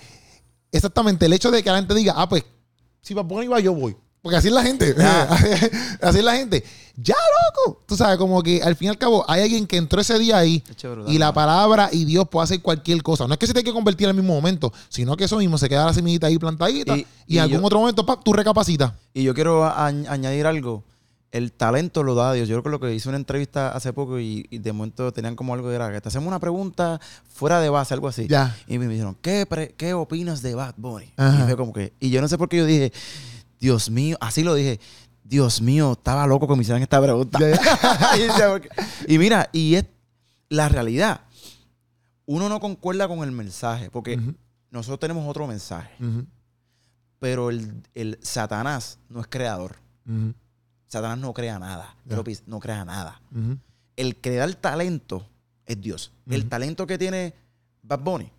Exactamente. El hecho de que la gente diga, ah, pues, si Bad Bunny va, yo voy. Porque así es la gente. Así es la gente. Ya, loco. Tú sabes, como que al fin y al cabo hay alguien que entró ese día ahí brutal, y la palabra y Dios puede hacer cualquier cosa. No es que se tenga que convertir en el mismo momento, sino que eso mismo se queda la semillita ahí plantadita y, Y- y en algún yo- otro momento, pap, tú recapacitas. Y yo quiero a- añ- añadir algo. El talento lo da Dios. Yo creo que lo que hice una entrevista hace poco y, y de momento tenían como algo que era que te hacemos una pregunta fuera de base, algo así. Ya. Y me dijeron, ¿qué, pre- qué opinas de Bad Bunny? Ajá. Y fue como que, y yo no sé por qué yo dije, Dios mío, así lo dije, Dios mío, estaba loco que me hicieran esta pregunta. Y, mira, y es la realidad. Uno no concuerda con el mensaje, porque nosotros tenemos otro mensaje, pero el, el Satanás no es creador. Satanás no crea nada. López no crea nada. El que da el talento es Dios. El talento que tiene Bad Bunny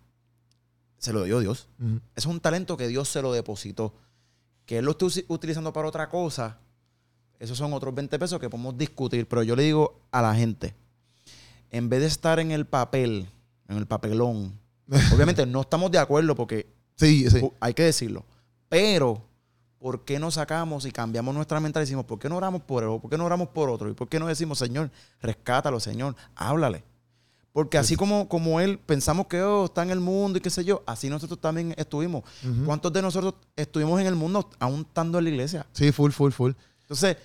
se lo dio Dios. Es un talento que Dios se lo depositó. Que él lo esté utilizando para otra cosa, esos son otros 20 pesos que podemos discutir. Pero yo le digo a la gente, en vez de estar en el papel, en el papelón, obviamente no estamos de acuerdo porque Sí, sí. hay que decirlo, pero ¿por qué no sacamos y cambiamos nuestra mentalidad y decimos, ¿por qué no oramos por él? ¿Por qué no oramos por otro? ¿Y por qué no decimos, Señor, rescátalo, Señor, háblale? Porque así como, como él pensamos que oh, está en el mundo y qué sé yo, así nosotros también estuvimos. ¿Cuántos de nosotros estuvimos en el mundo aún estando en la iglesia? Sí, full, full, full. Entonces,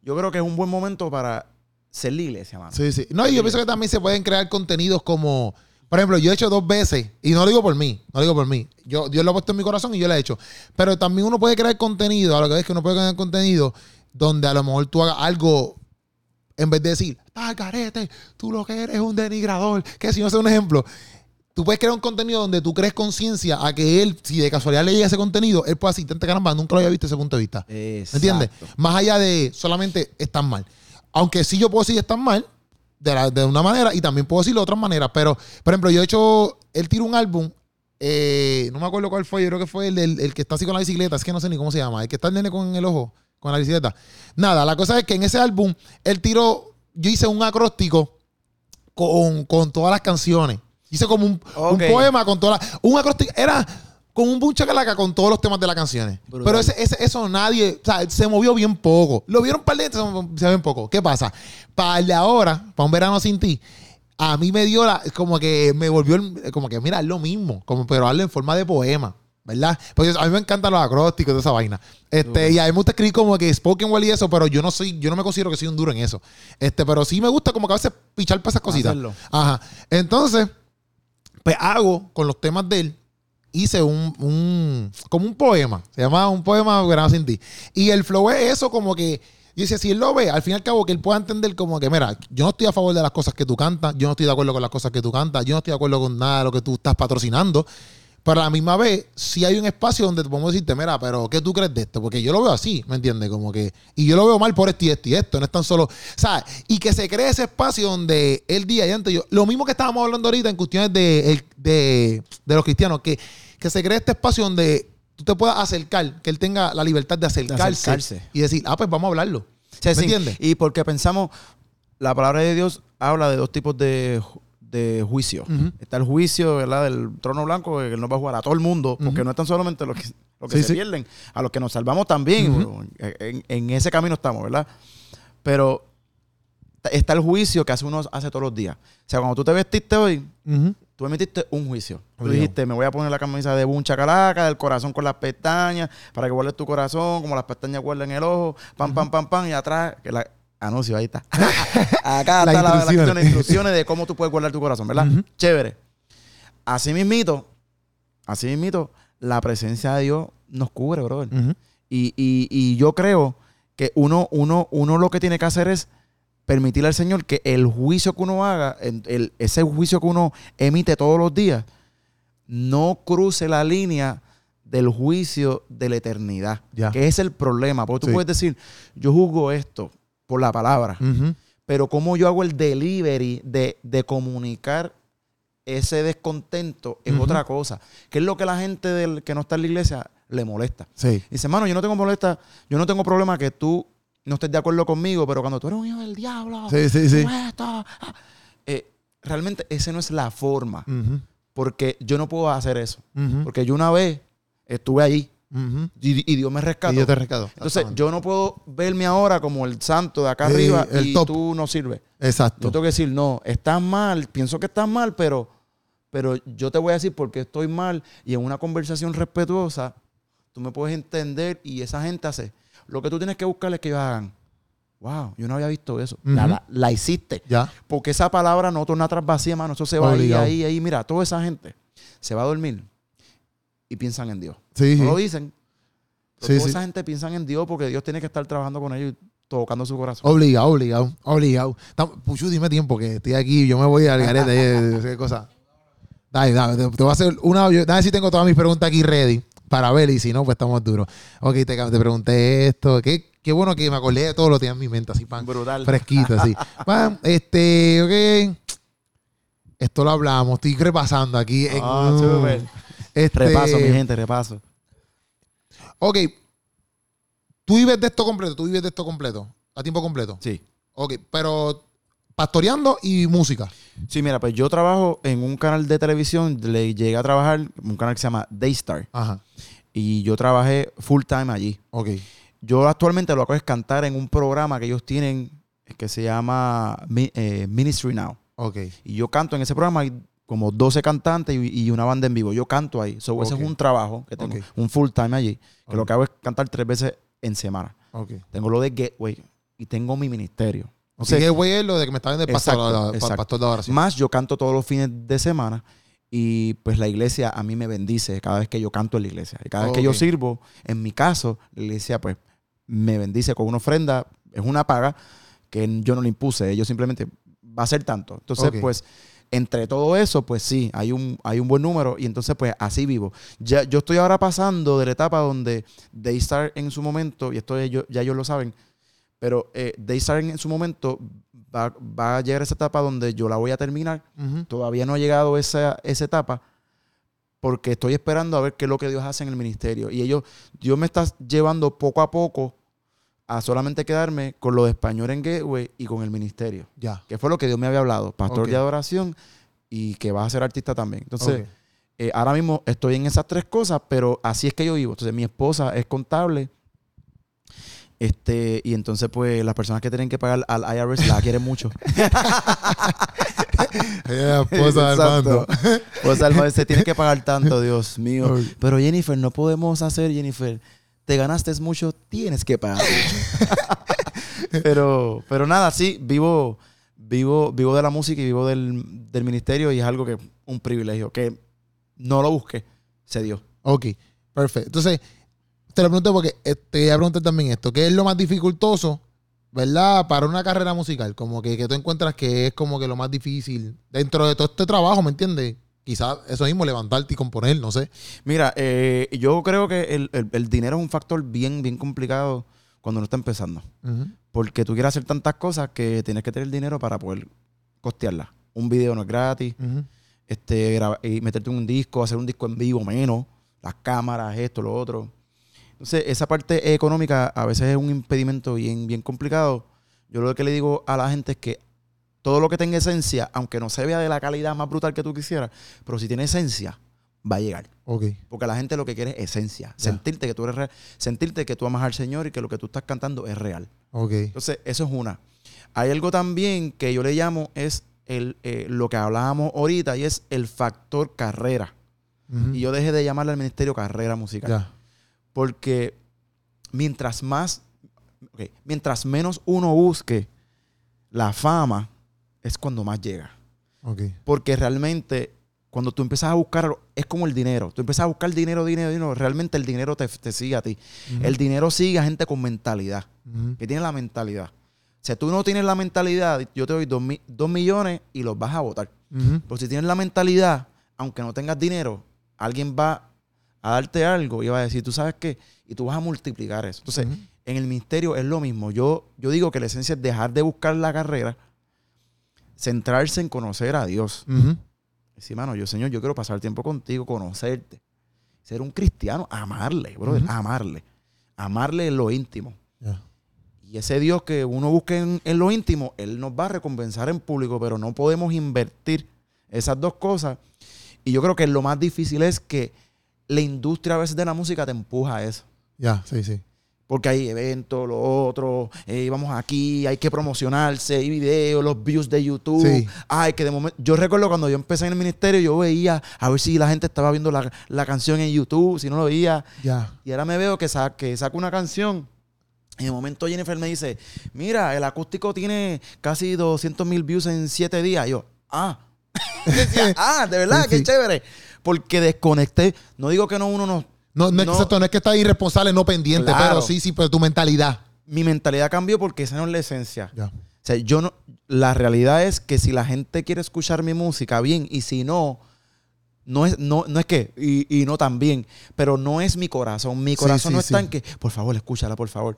yo creo que es un buen momento para ser la iglesia, mano. Sí, sí. No, y yo pienso que también se pueden crear contenidos como, por ejemplo, yo he hecho dos veces, y no lo digo por mí, no lo digo por mí. Yo, Dios lo ha puesto en mi corazón y yo lo he hecho. Pero también uno puede crear contenido, a lo que es que uno puede crear contenido donde a lo mejor tú hagas algo en vez de decir, ah, carete, tú lo que eres es un denigrador. Que si no sé un ejemplo. Tú puedes crear un contenido donde tú crees conciencia a que él, si de casualidad le llega ese contenido, él puede decir, tente caramba, nunca lo había visto ese punto de vista. ¿Me entiendes? Exacto. Más allá de solamente están mal. Aunque sí yo puedo decir están mal de, la- de una manera y también puedo decirlo de otras maneras. Pero, por ejemplo, yo he hecho, él tiró un álbum, eh, no me acuerdo cuál fue, yo creo que fue el, el que está así con la bicicleta, es que no sé ni cómo se llama, el que está el nene con el ojo, con la bicicleta. Nada, la cosa es que en ese álbum, él tiró, yo hice un acróstico con, con todas las canciones. Hice como un, un poema con todas las... Un acróstico, era con un buncha calaca con todos los temas de las canciones. Brutal. Pero ese, ese- eso nadie, o sea, se movió bien poco. Lo vieron par de se movió bien poco. ¿Qué pasa? Para el de ahora, para un verano sin ti, a mí me dio la, como que me volvió, el- como que mira, es lo mismo, como, pero darle en forma de poema. ¿Verdad? Porque a mí me encantan los acrósticos y toda esa vaina. Este, y a mí me gusta escribir como que spoken word y eso, pero yo no soy, yo no me considero que soy un duro en eso. Este, pero sí me gusta como que a veces pichar para esas cositas. Hacerlo. Ajá. Entonces, pues hago con los temas de él, hice un, un como un poema. Se llama un poema Verano sin ti. Y el flow es eso como que, yo decía, si él lo ve, al fin y al cabo que él pueda entender como que, mira, yo no estoy a favor de las cosas que tú cantas, yo no estoy de acuerdo con las cosas que tú cantas, yo no estoy de acuerdo con nada de lo que tú estás patrocinando. Pero a la misma vez, sí hay un espacio donde te podemos decirte, mira, pero ¿qué tú crees de esto? Porque yo lo veo así, ¿me entiendes? Como que, y yo lo veo mal por esto y esto y esto, no es tan solo, ¿sabes? Y que se cree ese espacio donde el día y antes yo, lo mismo que estábamos hablando ahorita en cuestiones de, de, de los cristianos, que, que se cree este espacio donde tú te puedas acercar, que él tenga la libertad de acercarse, acercarse. y decir, ah, pues vamos a hablarlo. Sí, ¿Me sí. entiendes? Y porque pensamos, la palabra de Dios habla de dos tipos de, de juicio. Está el juicio, ¿verdad? Del trono blanco, que él nos va a jugar a todo el mundo, porque Ujú. no están solamente los que, los que Sí, se sí. pierden, a los que nos salvamos también. En, en ese camino estamos, ¿verdad? Pero está el juicio que hace uno hace todos los días. O sea, cuando tú te vestiste hoy, tú emitiste un juicio. Tú dijiste, me voy a poner la camisa de buncha calaca, del corazón con las pestañas, para que guardes tu corazón, como las pestañas guardan el ojo, pam, pam, pam, pam, y atrás, que la, anuncio, ahí está. Acá está la- la, las instrucciones de cómo tú puedes guardar tu corazón, ¿verdad? Chévere. Así mismito, así mismito, la presencia de Dios nos cubre, brother. Y, y- y yo creo que uno, uno, uno lo que tiene que hacer es permitirle al Señor que el juicio que uno haga, el- el- ese juicio que uno emite todos los días, no cruce la línea del juicio de la eternidad. Ya. Que es el problema. Porque tú Sí. puedes decir, yo juzgo esto por la palabra, pero cómo yo hago el delivery de, de comunicar ese descontento es otra cosa. Que es lo que la gente del, que no está en la iglesia le molesta. Sí. Dice, mano, yo no tengo molesta, yo no tengo problema que tú no estés de acuerdo conmigo, pero cuando tú eres un hijo del diablo, Sí, sí, sí. esto, ah". Eh, realmente esa no es la forma, porque yo no puedo hacer eso, porque yo una vez estuve allí Y, y Dios me rescató. Y yo te rescato. Entonces, yo no puedo verme ahora como el santo de acá arriba el y top. tú no sirves. Exacto. Yo tengo que decir, no, estás mal, pienso que estás mal, pero, pero yo te voy a decir por qué estoy mal y en una conversación respetuosa tú me puedes entender y esa gente hace. Lo que tú tienes que buscar es que ellos hagan, wow, yo no había visto eso. Ujú. la- la hiciste. Ya. Porque esa palabra no torna atrás vacía, mano. Eso se va ahí, ahí, ahí. Mira, toda esa gente se va a dormir y piensan en Dios. Sí, No sí. lo dicen. Pero Sí, toda esa gente piensan en Dios porque Dios tiene que estar trabajando con ellos y tocando su corazón. Obligado, obligado, obligado. Puchu, dime tiempo que estoy aquí. Yo me voy al garete. eh, ¿Qué cosa? Dale, dale. Te, te voy a hacer una. yo- Dale si tengo todas mis preguntas aquí ready para ver y si no, pues estamos duros. Ok, te, te pregunté esto. Qué, qué bueno que me acordé de todo lo que tenía en mi mente, así, pan. Brutal. Fresquito, así. Pam, este, ok. Esto lo hablamos. Estoy repasando aquí. En, súper. Este, Repaso, mi gente, repaso. Ok. Tú vives de esto completo. Tú vives de esto completo. A tiempo completo. Sí. Ok, pero pastoreando y música. Sí, mira, pues yo trabajo en un canal de televisión, le llegué a trabajar un canal que se llama Daystar. Ajá. Y yo trabajé full time allí. Ok. Yo actualmente lo que hago es cantar en un programa que ellos tienen que se llama eh, Ministry Now. Ok. Y yo canto en ese programa, hay como 12 cantantes y, y una banda en vivo. Yo canto ahí. So, Ese es un trabajo que tengo, un full time allí. Que lo que hago es cantar tres veces en semana. Tengo lo de Gateway y tengo mi ministerio. O sea, güey es lo de que me está viendo el pastor, Exacto, la- pa- exacto. pastor de oración. Más yo canto todos los fines de semana y pues la iglesia a mí me bendice cada vez que yo canto en la iglesia. Y cada vez que yo sirvo, en mi caso, la iglesia pues me bendice con una ofrenda, es una paga que yo no le impuse, ellos simplemente va a ser tanto. Entonces pues entre todo eso, pues sí, hay un, hay un buen número y entonces pues así vivo. Ya, yo estoy ahora pasando de la etapa donde Daystar en su momento, y esto ellos- ya ellos lo saben, pero eh, Daystar en su momento va, va a llegar a esa etapa donde yo la voy a terminar. Todavía no ha llegado esa, esa etapa porque estoy esperando a ver qué es lo que Dios hace en el ministerio. Y ellos, Dios me está llevando poco a poco a solamente quedarme con lo de español en Gateway y con el ministerio. Ya. Que fue lo que Dios me había hablado. Pastor de adoración y que vas a ser artista también. Entonces, eh, ahora mismo estoy en esas tres cosas, pero así es que yo vivo. Entonces, mi esposa es contable. Este, y entonces, pues, las personas que tienen que pagar al IRS la quieren mucho. Esposa del Exacto. mando. Pues Alma, se tiene que pagar tanto, Dios mío. Pero Jennifer, no podemos hacer, Jennifer. Te ganaste mucho, tienes que pagar. pero, pero nada, sí, vivo, vivo, vivo de la música y vivo del, del ministerio y es algo que un privilegio, que no lo busqué, se dio. Ok, perfecto. Entonces, te lo pregunto porque eh, te voy a preguntar también esto. ¿Qué es lo más dificultoso, verdad, para una carrera musical? Como que, que tú encuentras que es como que lo más difícil dentro de todo este trabajo, ¿me entiendes? Quizás eso mismo, levantarte y componer, no sé. Mira, eh, yo creo que el, el- el dinero es un factor bien, bien complicado cuando uno está empezando. Porque tú quieres hacer tantas cosas que tienes que tener dinero para poder costearlas. Un video no es gratis. Este, y meterte en un disco, hacer un disco en vivo menos, las cámaras, esto, lo otro. Entonces, esa parte económica a veces es un impedimento bien, bien complicado. Yo lo que le digo a la gente es que todo lo que tenga esencia, aunque no se vea de la calidad más brutal que tú quisieras, pero si tiene esencia, va a llegar. Ok. Porque la gente lo que quiere es esencia. Sentirte que tú eres real. Sentirte que tú amas al Señor y que lo que tú estás cantando es real. Ok. Entonces, eso es una. Hay algo también que yo le llamo es el, eh, lo que hablábamos ahorita y es el factor carrera. Y yo dejé de llamarle al ministerio carrera musical. Porque mientras más, mientras menos uno busque la fama, es cuando más llega. Porque realmente, cuando tú empiezas a buscar, es como el dinero. Tú empiezas a buscar dinero, dinero, dinero. Realmente el dinero te, te sigue a ti. El dinero sigue a gente con mentalidad que tiene la mentalidad. Sea, tú no tienes la mentalidad, yo te doy dos, mi- dos millones y los vas a votar. Ujú. Pero si tienes la mentalidad, aunque no tengas dinero, alguien va a darte algo y va a decir, tú sabes qué, y tú vas a multiplicar eso. Entonces, en el ministerio es lo mismo. Yo, yo digo que la esencia es dejar de buscar la carrera, centrarse en conocer a Dios. Ujú. Decir, mano, yo, Señor, yo quiero pasar tiempo contigo, conocerte. Ser un cristiano, amarle, brother, amarle. Amarle en lo íntimo. Y ese Dios que uno busque en, en lo íntimo, Él nos va a recompensar en público, pero no podemos invertir esas dos cosas. Y yo creo que lo más difícil es que la industria a veces de la música te empuja a eso. Ya, sí, sí. Porque hay eventos, lo otro, eh, vamos aquí, hay que promocionarse, hay videos, los views de YouTube. Sí. Ay, que de momento. Yo recuerdo cuando yo empecé en el ministerio, yo veía a ver si la gente estaba viendo la, la canción en YouTube, si no lo veía. Ya. Y ahora me veo que, sa que saco una canción. Y de momento Jennifer me dice, mira, el acústico tiene casi 200 mil views en 7 días. Y yo, ah. Decía, ah, de verdad, Sí, qué sí. chévere. Porque desconecté. No digo que no uno no... No, exacto, no es que estás irresponsable, no pendiente, Claro. pero sí, sí, pero tu mentalidad. Mi mentalidad cambió porque esa no es la esencia. O sea, yo no... La realidad es que si la gente quiere escuchar mi música, bien. Y si no... No es, no, no es que, y, y no también, pero no es mi corazón. Mi corazón sí, no está sí. en que, por favor, escúchala, por favor.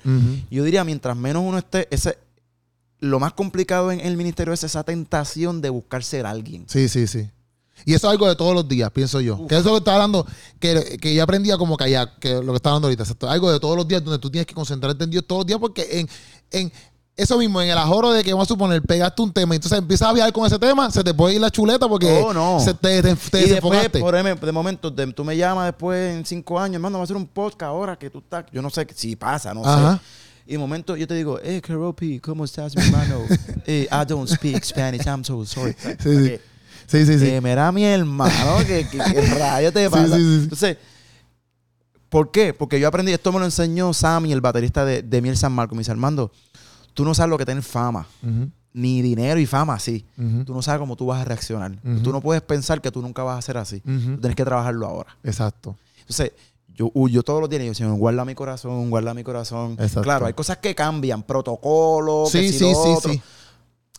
Yo diría, mientras menos uno esté, ese, lo más complicado en el ministerio es esa tentación de buscar ser alguien. Sí, sí, sí. Y eso es algo de todos los días, pienso yo. Uf. Que eso que está hablando, que, que yo aprendía como kayak, que lo que está hablando ahorita, exacto. Algo de todos los días donde tú tienes que concentrarte en Dios todos los días, porque en, en eso mismo, en el ajoro de que vamos a suponer, pegaste un tema y entonces empiezas a viajar con ese tema, se te puede ir la chuleta porque Oh, no. se te, te, te y después, desenfocaste. por ejemplo, de momento, de- tú me llamas después en cinco años, hermano, va a hacer un podcast ahora que tú estás. Yo no sé si pasa, no Ajá. sé. Y de momento yo te digo, hey, Keropi, ¿cómo estás, mi hermano? Eh, I don't speak Spanish, I'm so sorry. Sí, sí. Sí, sí, sí. Eh, mira, mi hermano, que, que, que rayo te Sí, pasa. sí, sí. Entonces, ¿por qué? Porque yo aprendí, esto me lo enseñó Sammy, el baterista de, de Miel San Marco. Me dice, Armando, tú no sabes lo que tener fama, ni dinero y fama así. ujú, Tú no sabes cómo tú vas a reaccionar. Tú no puedes pensar que tú nunca vas a ser así. Tú tienes que trabajarlo ahora. Exacto. Entonces, yo, uh, yo todos los días digo, Señor, guarda mi corazón, guarda mi corazón. Exacto. Claro, hay cosas que cambian, protocolos, que Sí, si sí, lo sí, otro. sí.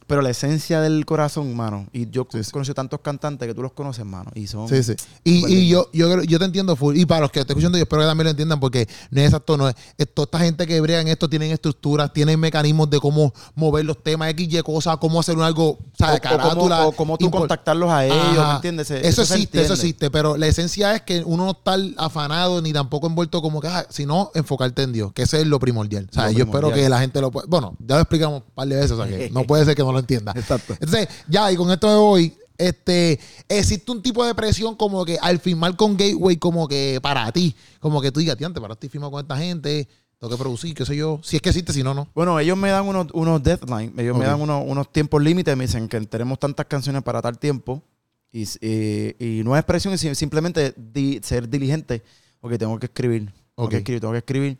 Pero la esencia del corazón, mano. Y yo Sí, sí. he conocido tantos cantantes que tú los conoces, mano. Y son. Sí, sí. Y, y yo, yo, yo te entiendo full. Y para los que estén escuchando, yo espero que también lo entiendan porque no es exacto. No es, es- toda esta gente que brega en esto tienen estructuras, tienen mecanismos de cómo mover los temas, X, Y cosas, cómo hacer un algo, o sea, O- o, carátula. cómo, o cómo tú contactarlos a ellos, Ajá. ¿me entiendes? Se- Eso, existe, eso existe, pero la esencia es que uno no está afanado ni tampoco envuelto como que, ah, sino enfocarte en Dios, que eso es lo primordial. O sea, Lo yo espero que la gente lo pueda. Bueno, ya lo explicamos un par de veces, o sea, que no puede ser que no lo entienda. Exacto. Entonces, ya, y con esto de hoy, este, existe un tipo de presión como que al firmar con Gateway, como que para ti, como que tú digas, tío, para ti firmo con esta gente, tengo que producir, qué sé yo, si es que existe, si no, no. Bueno, ellos me dan unos, unos deadlines, ellos me dan unos, unos tiempos límites, me dicen que tenemos tantas canciones para tal tiempo y, y- y no es presión, es sim- simplemente di- ser diligente, porque tengo que escribir, tengo que escribir, tengo que escribir,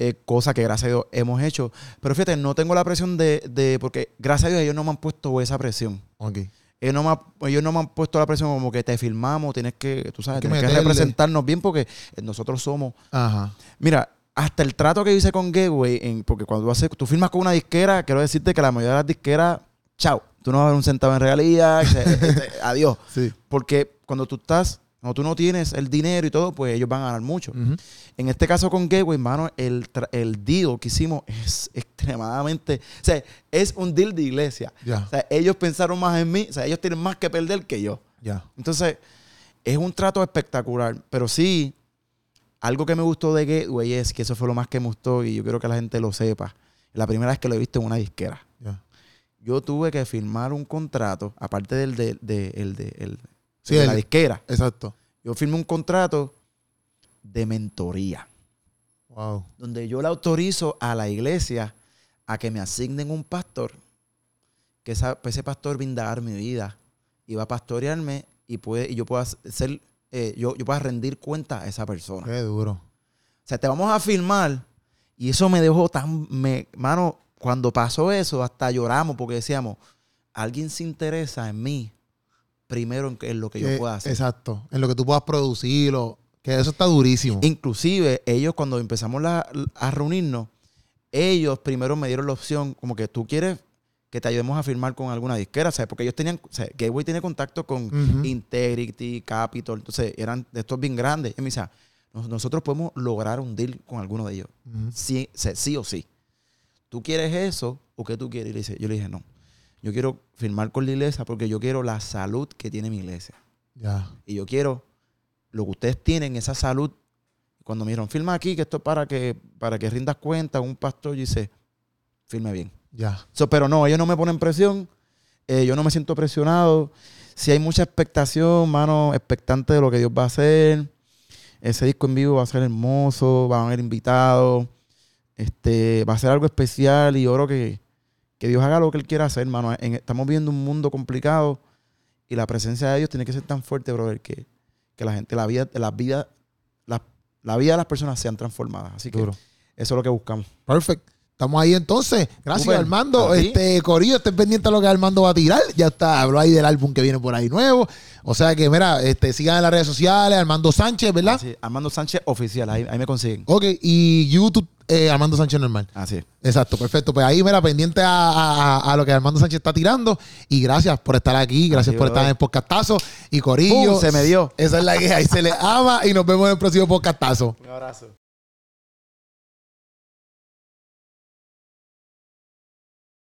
eh, cosa que gracias a Dios hemos hecho. Pero fíjate, no tengo la presión de, de- porque gracias a Dios ellos no me han puesto esa presión. Ok. Ellos no, me, ha- ellos no me han puesto la presión como que te filmamos, tienes que, tú sabes, que tienes que representarnos bien porque nosotros somos Ajá. Mira, hasta el trato que yo hice con Gateway, en- porque cuando tú, haces, tú firmas con una disquera, quiero decirte que la mayoría de las disqueras, chao, tú no vas a ver un centavo en se- este, adiós. Sí. Porque cuando tú estás, cuando tú no tienes el dinero y todo, pues ellos van a ganar mucho. En este caso con Gateway, hermano, el, el deal que hicimos es extremadamente, o sea, es un deal de iglesia. Ya, O sea, ellos pensaron más en mí, o sea, ellos tienen más que perder que yo. ya. Entonces, es un trato espectacular. Pero sí, algo que me gustó de Gateway es que eso fue lo más que me gustó y yo quiero que la gente lo sepa. La primera vez que lo he visto en una disquera. Yo tuve que firmar un contrato, aparte del de, de- el de, el- Sí, de la disquera. Exacto. Yo firmé un contrato de mentoría, Wow. donde yo le autorizo a la iglesia a que me asignen un pastor, que esa- ese pastor va a indagar mi vida y va a pastorearme y, puede, y yo pueda ser, eh, yo, yo pueda rendir cuenta a esa persona. Qué duro. O sea, te vamos a filmar. Y eso me dejó tan. Me, mano, cuando pasó eso, hasta lloramos porque decíamos: alguien se interesa en mí primero en, en lo que yo Eh, pueda hacer. Exacto. En lo que tú puedas producirlo. Que eso está durísimo. Inclusive, ellos, cuando empezamos la- a reunirnos, ellos primero me dieron la opción, como que tú quieres que te ayudemos a firmar con alguna disquera, ¿sabes? Porque ellos tenían, o sea, Gateway tiene contacto con. Integrity, Capitol, entonces eran de estos bien grandes. Y me dice, "Ah, "Nos- nosotros podemos lograr un deal con alguno de ellos. Sí, se- sí o sí. ¿Tú quieres eso o qué tú quieres? Y le dice, yo le dije, no. Yo quiero firmar con la iglesia porque yo quiero la salud que tiene mi iglesia. Ya. Y yo quiero lo que ustedes tienen, esa salud. Cuando me dijeron, firma aquí, que esto es para que, para que rindas cuenta, un pastor, yo dice, firme bien. Ya. So, pero no, ellos no me ponen presión. eh, yo no me siento presionado. Si hay mucha expectación, mano, expectante de lo que Dios va a hacer. Ese disco en vivo va a ser hermoso, van a haber invitados. Este, va a ser algo especial y yo creo que, que Dios haga lo que Él quiera hacer, mano. En- estamos viviendo un mundo complicado y la presencia de Dios tiene que ser tan fuerte, brother, que, que la gente, la vida, la vida, la, la vida de las personas sean transformadas. Así que Duro. eso es lo que buscamos. Perfect. Estamos ahí entonces. Gracias. Armando. Este, Corillo, estén pendiente a lo que Armando va a tirar. Ya está, habló ahí del álbum que viene por ahí nuevo. O sea que, mira, este, sigan en las redes sociales, Armando Sánchez, ¿verdad? Así, Armando Sánchez oficial, ahí, ahí me consiguen. Ok, y YouTube, eh, Armando Sánchez normal. Así es. Exacto, perfecto. Pues ahí, mira, pendiente a, a- a- lo que Armando Sánchez está tirando. Y gracias por estar aquí, gracias por estar en el podcastazo. Y Corillo. ¡Pum! Se me dio. Esa es la que hay. Se le ama y nos vemos en el próximo podcastazo. Un abrazo.